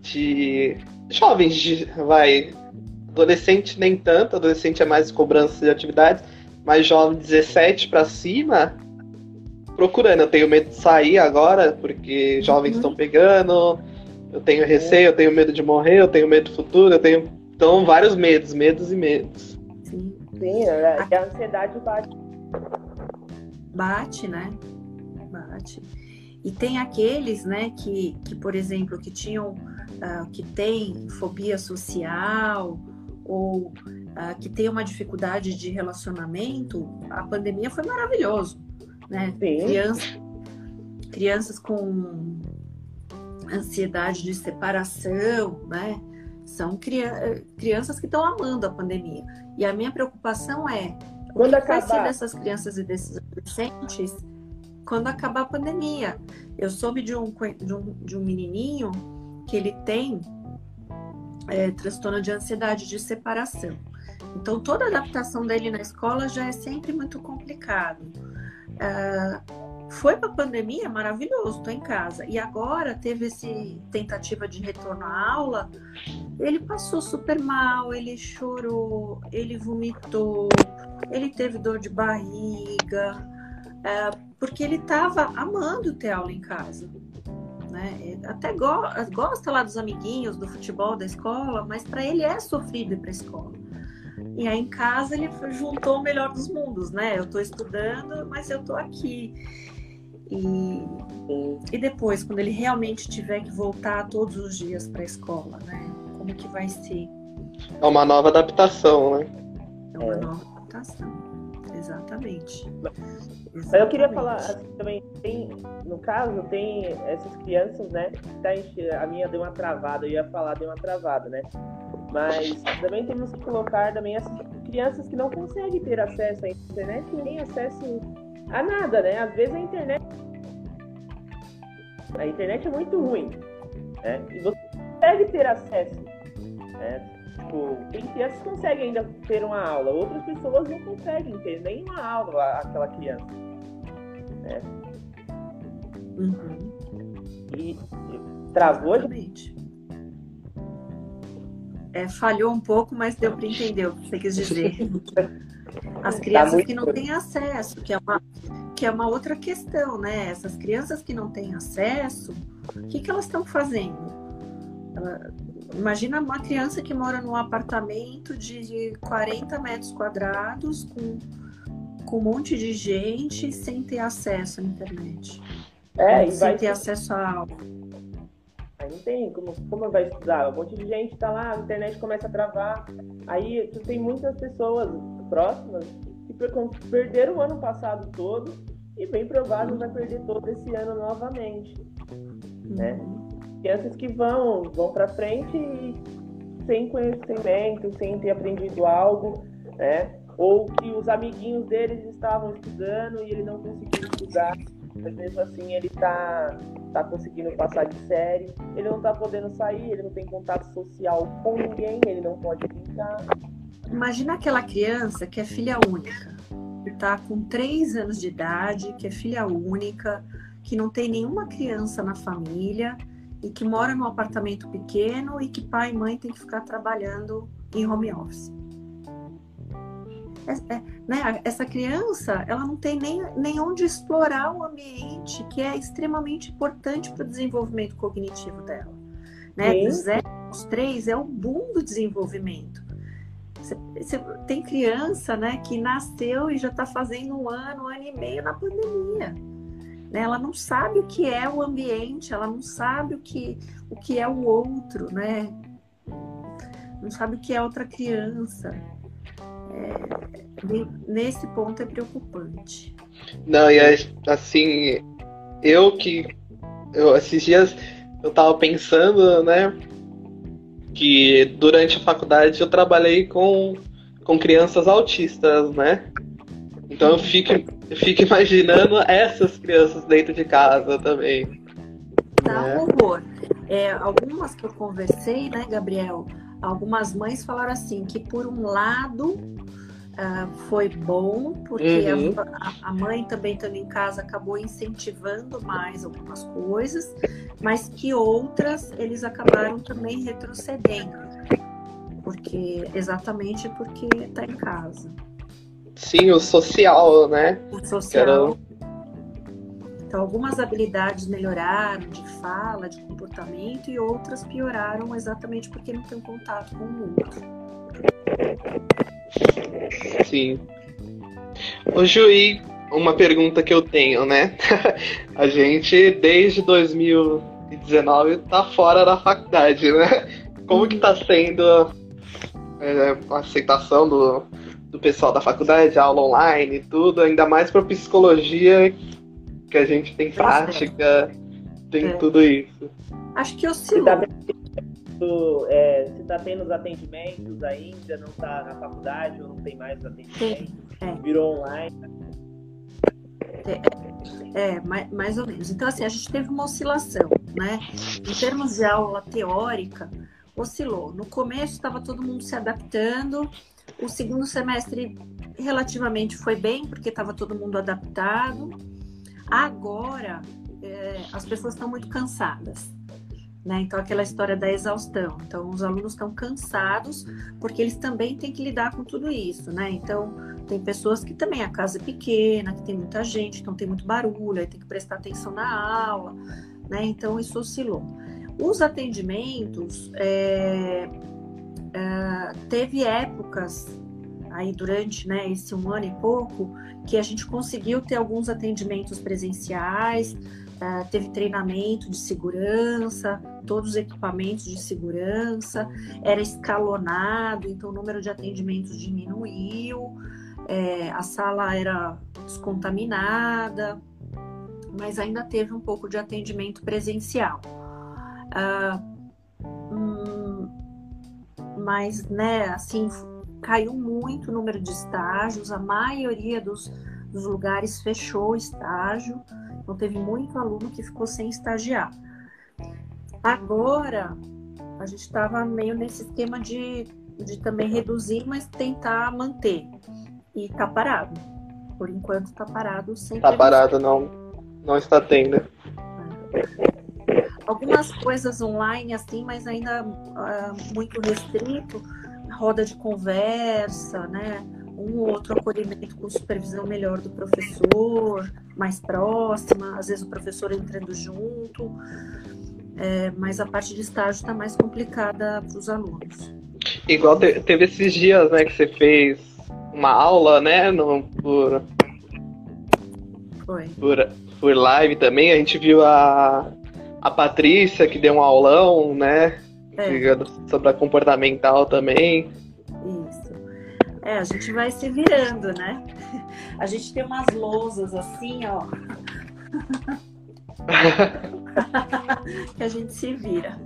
de jovens, de, vai, adolescente nem tanto, adolescente é mais cobrança de atividades, mas jovem 17 para cima procurando. Eu tenho medo de sair agora, porque jovens uhum. estão pegando, eu tenho receio, eu tenho medo de morrer, eu tenho medo do futuro, eu tenho. Então, vários medos, medos e medos. Sim, Sim é, a ansiedade bate. Bate, né? Bate. E tem aqueles, né, que, que por exemplo, que tinham, uh, que tem fobia social ou uh, que tem uma dificuldade de relacionamento, a pandemia foi maravilhoso, né? Criança, crianças com ansiedade de separação, né? São crianças que estão amando a pandemia. E a minha preocupação é quando o que acabar... vai ser dessas crianças e desses adolescentes quando acabar a pandemia. Eu soube de um, de um, de um menininho que ele tem é, transtorno de ansiedade de separação. Então, toda adaptação dele na escola já é sempre muito complicado. Uh, foi para a pandemia, maravilhoso, estou em casa. E agora teve esse tentativa de retorno à aula, ele passou super mal, ele chorou, ele vomitou, ele teve dor de barriga, uh, porque ele estava amando ter aula em casa. Né? Até go gosta lá dos amiguinhos, do futebol da escola, mas para ele é sofrido ir para a escola. E aí em casa ele juntou o melhor dos mundos, né? Eu estou estudando, mas eu estou aqui. E, e depois, quando ele realmente tiver que voltar todos os dias para a escola, né? Como que vai ser? É uma nova adaptação, né? É uma nova adaptação, exatamente. Mas eu queria falar assim, também, tem, no caso, tem essas crianças, né? Tá, a minha deu uma travada, eu ia falar, deu uma travada, né? Mas também temos que colocar também essas crianças que não conseguem ter acesso à internet, têm acesso a nada, né? Às vezes a internet. A internet é muito ruim. Né? E você consegue ter acesso. Né? Tipo, tem crianças que conseguem ainda ter uma aula, outras pessoas não conseguem ter nem uma aula aquela criança. Né? Uhum. E travou, gente? É, falhou um pouco, mas deu para entender o que você quis dizer. As crianças tá que não têm acesso, que é, uma, que é uma outra questão, né? Essas crianças que não têm acesso, o que, que elas estão fazendo? Ela, imagina uma criança que mora num apartamento de 40 metros quadrados com, com um monte de gente sem ter acesso à internet. É, sem ter acesso a aula. Aí não tem como, como vai estudar? Um monte de gente tá lá, a internet começa a travar. Aí tu tem muitas pessoas próximas que per- perderam o ano passado todo e bem provável vai perder todo esse ano novamente. Né? Crianças que vão, vão para frente e sem conhecimento, sem ter aprendido algo, né? Ou que os amiguinhos deles estavam estudando e ele não conseguiu estudar, mas mesmo assim ele tá, tá conseguindo passar de série, ele não tá podendo sair, ele não tem contato social com ninguém, ele não pode brincar. Imagina aquela criança que é filha única, que está com três anos de idade, que é filha única, que não tem nenhuma criança na família e que mora num apartamento pequeno e que pai e mãe tem que ficar trabalhando em home office. É- é, né, Essa criança, ela não tem nem, nem onde explorar o ambiente, que é extremamente importante para o desenvolvimento cognitivo dela. Né? Sim. Do zero aos três é o boom do desenvolvimento. Você- você- tem criança né, que nasceu e já está fazendo um ano, um ano e meio na pandemia. Né? Ela não sabe o que é o ambiente, ela não sabe o que, o que é o outro, né? não sabe o que é outra criança. É, ne- nesse ponto é preocupante. Não, e é, assim, eu que. Eu, esses dias eu tava pensando, né? Que durante a faculdade eu trabalhei com, com crianças autistas, né? Então eu fico, eu fico imaginando essas crianças dentro de casa também. Dá né? um horror. É, algumas que eu conversei, né, Gabriel? Algumas mães falaram assim que por um lado ah, foi bom, porque Uhum. a, a- a mãe também estando em casa acabou incentivando mais algumas coisas, mas que outras eles acabaram também retrocedendo. Porque exatamente porque está em casa. Sim, o social, né? O social. Então, algumas habilidades melhoraram de fala, de comportamento, e outras pioraram exatamente porque não tem contato com o outro. Sim. Ô Juí, uma pergunta que eu tenho, né? A gente, desde 2019, tá fora da faculdade, né? Como que tá sendo é, a aceitação do, do pessoal da faculdade, aula online e tudo, ainda mais para psicologia, que a gente tem Pois é. prática, tem É. tudo isso. Acho que Se oscilou. tá, tendo, é, se tá tendo os atendimentos ainda, não tá na faculdade ou não tem mais os atendimentos, é. virou online. É, mais, mais ou menos. Então, assim, a gente teve uma oscilação, né? Em termos de aula teórica, oscilou. No começo estava todo mundo se adaptando. O segundo semestre relativamente foi bem, porque estava todo mundo adaptado. Agora, é, as pessoas estão muito cansadas. Né? Então, aquela história da exaustão. Então, os alunos estão cansados, porque eles também têm que lidar com tudo isso, né? Então, tem pessoas que também a casa é pequena, que tem muita gente, então tem muito barulho, aí tem que prestar atenção na aula, né? Então isso oscilou. Os atendimentos, é, é, teve épocas aí durante né, esse um ano e pouco que a gente conseguiu ter alguns atendimentos presenciais, é, teve treinamento de segurança, todos os equipamentos de segurança, era escalonado, então o número de atendimentos diminuiu é, a sala era descontaminada, mas ainda teve um pouco de atendimento presencial. Hum, mas, né, assim, caiu muito o número de estágios, a maioria dos, dos lugares fechou o estágio, então teve muito aluno que ficou sem estagiar. Agora, a gente estava meio nesse esquema de, de também reduzir, mas tentar manter e tá parado. Por enquanto tá parado sem Tá parado, não, não está tendo. Algumas coisas online assim, mas ainda ah, muito restrito, roda de conversa, né? um ou outro acolhimento com supervisão melhor do professor, mais próxima, às vezes o professor entrando junto, é, mas a parte de estágio está mais complicada para os alunos. Igual te, teve esses dias, né, que você fez uma aula, né, no, por, Foi. por, por live também, a gente viu a, a Patrícia que deu um aulão, né, É. sobre a comportamental também. Isso. É, a gente vai se virando, né? A gente tem umas lousas assim, ó. que a gente se vira.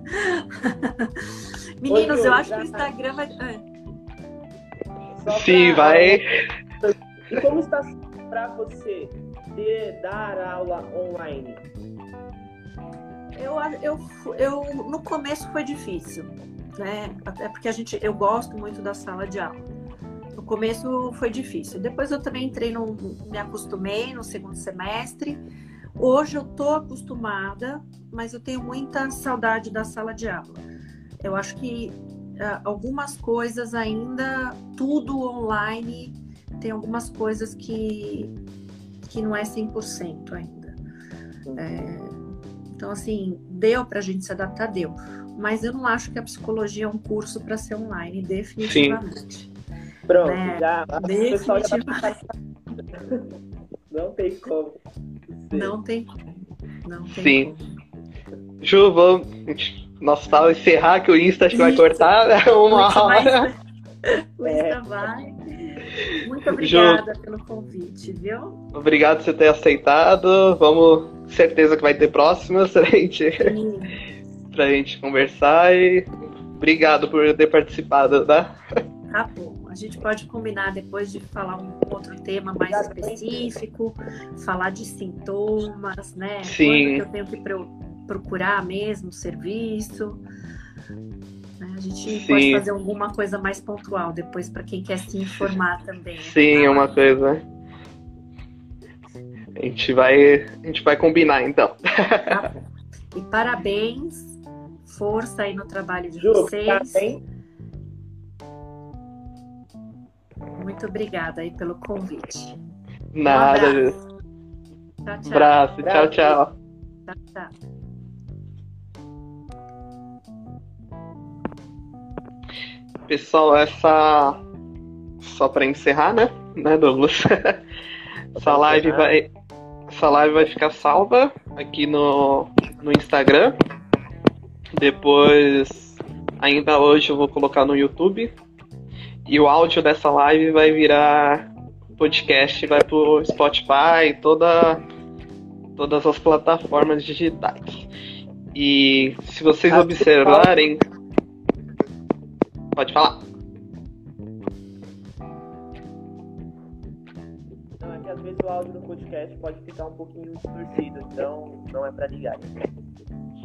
Meninos, Ô, eu acho que o Instagram vai. Ah, Só Sim, pra- vai. E como está para você ter, dar aula online? Eu, eu, eu, no começo foi difícil, né? Até porque a gente, eu gosto muito da sala de aula. No começo foi difícil. Depois eu também entrei no, me acostumei no segundo semestre. Hoje eu tô acostumada, mas eu tenho muita saudade da sala de aula. Eu acho que ah, algumas coisas ainda, tudo online, tem algumas coisas que, que não é 100% ainda. É, então, assim, deu pra gente se adaptar, deu. Mas eu não acho que a psicologia é um curso para ser online, definitivamente. Pronto, É, já. Definitivamente. Não tem como. ser. Não tem como. Não tem Sim. como. Ju, vamos. Nossa, tá encerrar que o Insta acho que vai cortar né? uma hora. O. Insta vai. Muito obrigada pelo convite, viu? Obrigado por você ter aceitado. Vamos, certeza que vai ter próximas pra gente, pra gente conversar e obrigado por ter participado, tá? tá bom. A gente pode combinar depois de falar um outro tema mais específico, falar de sintomas, né? Sim. Quando que eu tenho que pro- procurar mesmo o serviço. Né? A gente pode Sim. fazer alguma coisa mais pontual depois para quem quer se informar também. Sim, é uma coisa. A gente vai, a gente vai combinar então. Tá. E parabéns, força aí no trabalho de Ju, vocês. Muito obrigada aí pelo convite. Um Nada. abraço. Tchau, tchau. Abraço, tchau, tchau. Tchau, tchau. Pessoal, essa. Só pra encerrar, né? Né, Douglas? Essa live vai. Essa live vai ficar salva aqui no, no Instagram. Depois, ainda hoje eu vou colocar no YouTube. E o áudio dessa live vai virar podcast, vai pro Spotify, toda, todas as plataformas digitais. E se vocês observarem. Pode falar. Não, é que às vezes o áudio do podcast pode ficar um pouquinho distorcido, então não é pra ligar.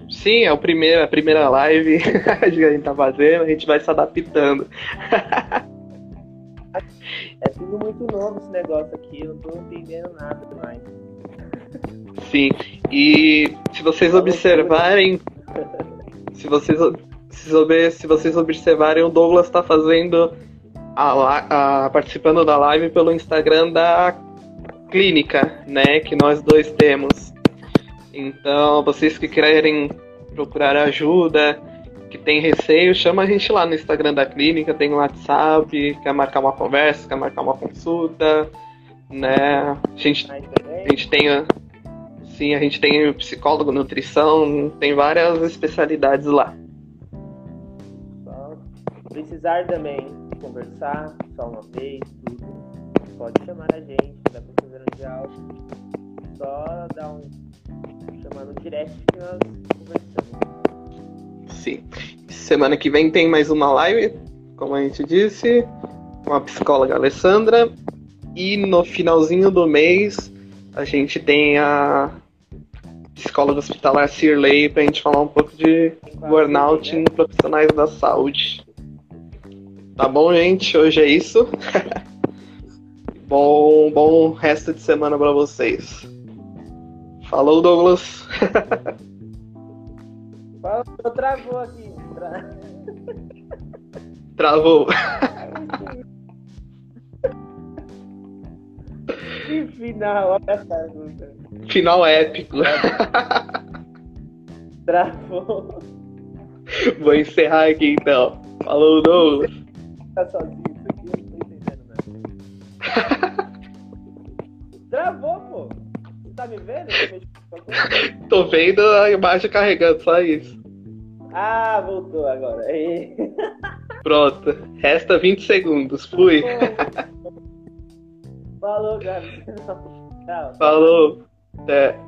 Sim, é o primeiro, a primeira live que a gente tá fazendo, a gente vai se adaptando. É tudo muito novo esse negócio aqui, eu não tô entendendo nada mais. Sim. E se vocês observarem, se vocês, se, se vocês observarem, o Douglas está fazendo a, a- participando da live pelo Instagram da clínica, né, que nós dois temos. Então, vocês que querem procurar ajuda, que tem receio, chama a gente lá no Instagram da clínica, tem o WhatsApp, quer marcar uma conversa, quer marcar uma consulta, né? A gente a gente tem, sim, a gente tem psicólogo, nutrição, tem várias especialidades lá. Precisar também conversar, só uma vez, tudo. Pode chamar a gente, vai precisando de algo. Só dar um. chamar no direct que nós conversamos. Sim. Semana que vem tem mais uma live, como a gente disse, com a psicóloga Alessandra. E no finalzinho do mês a gente tem a psicóloga hospitalar Cirlei pra gente falar um pouco de burnout né? em profissionais da saúde. Tá bom, gente? Hoje é isso. bom, bom resto de semana pra vocês. Falou, Douglas. Fala, eu travou aqui. Tra... Travou. Que final, olha essa pergunta. Final épico. Travou. Vou encerrar aqui então. Falou, Douglas. Tá sozinho isso aqui, eu não tô entendendo nada. Travou, pô. Você tá me vendo? Tô vendo a imagem carregando, só isso. Ah, voltou agora. Aí. Pronto. Resta 20 segundos. Fui. Falou, Gabi. Tchau. Falou. Até.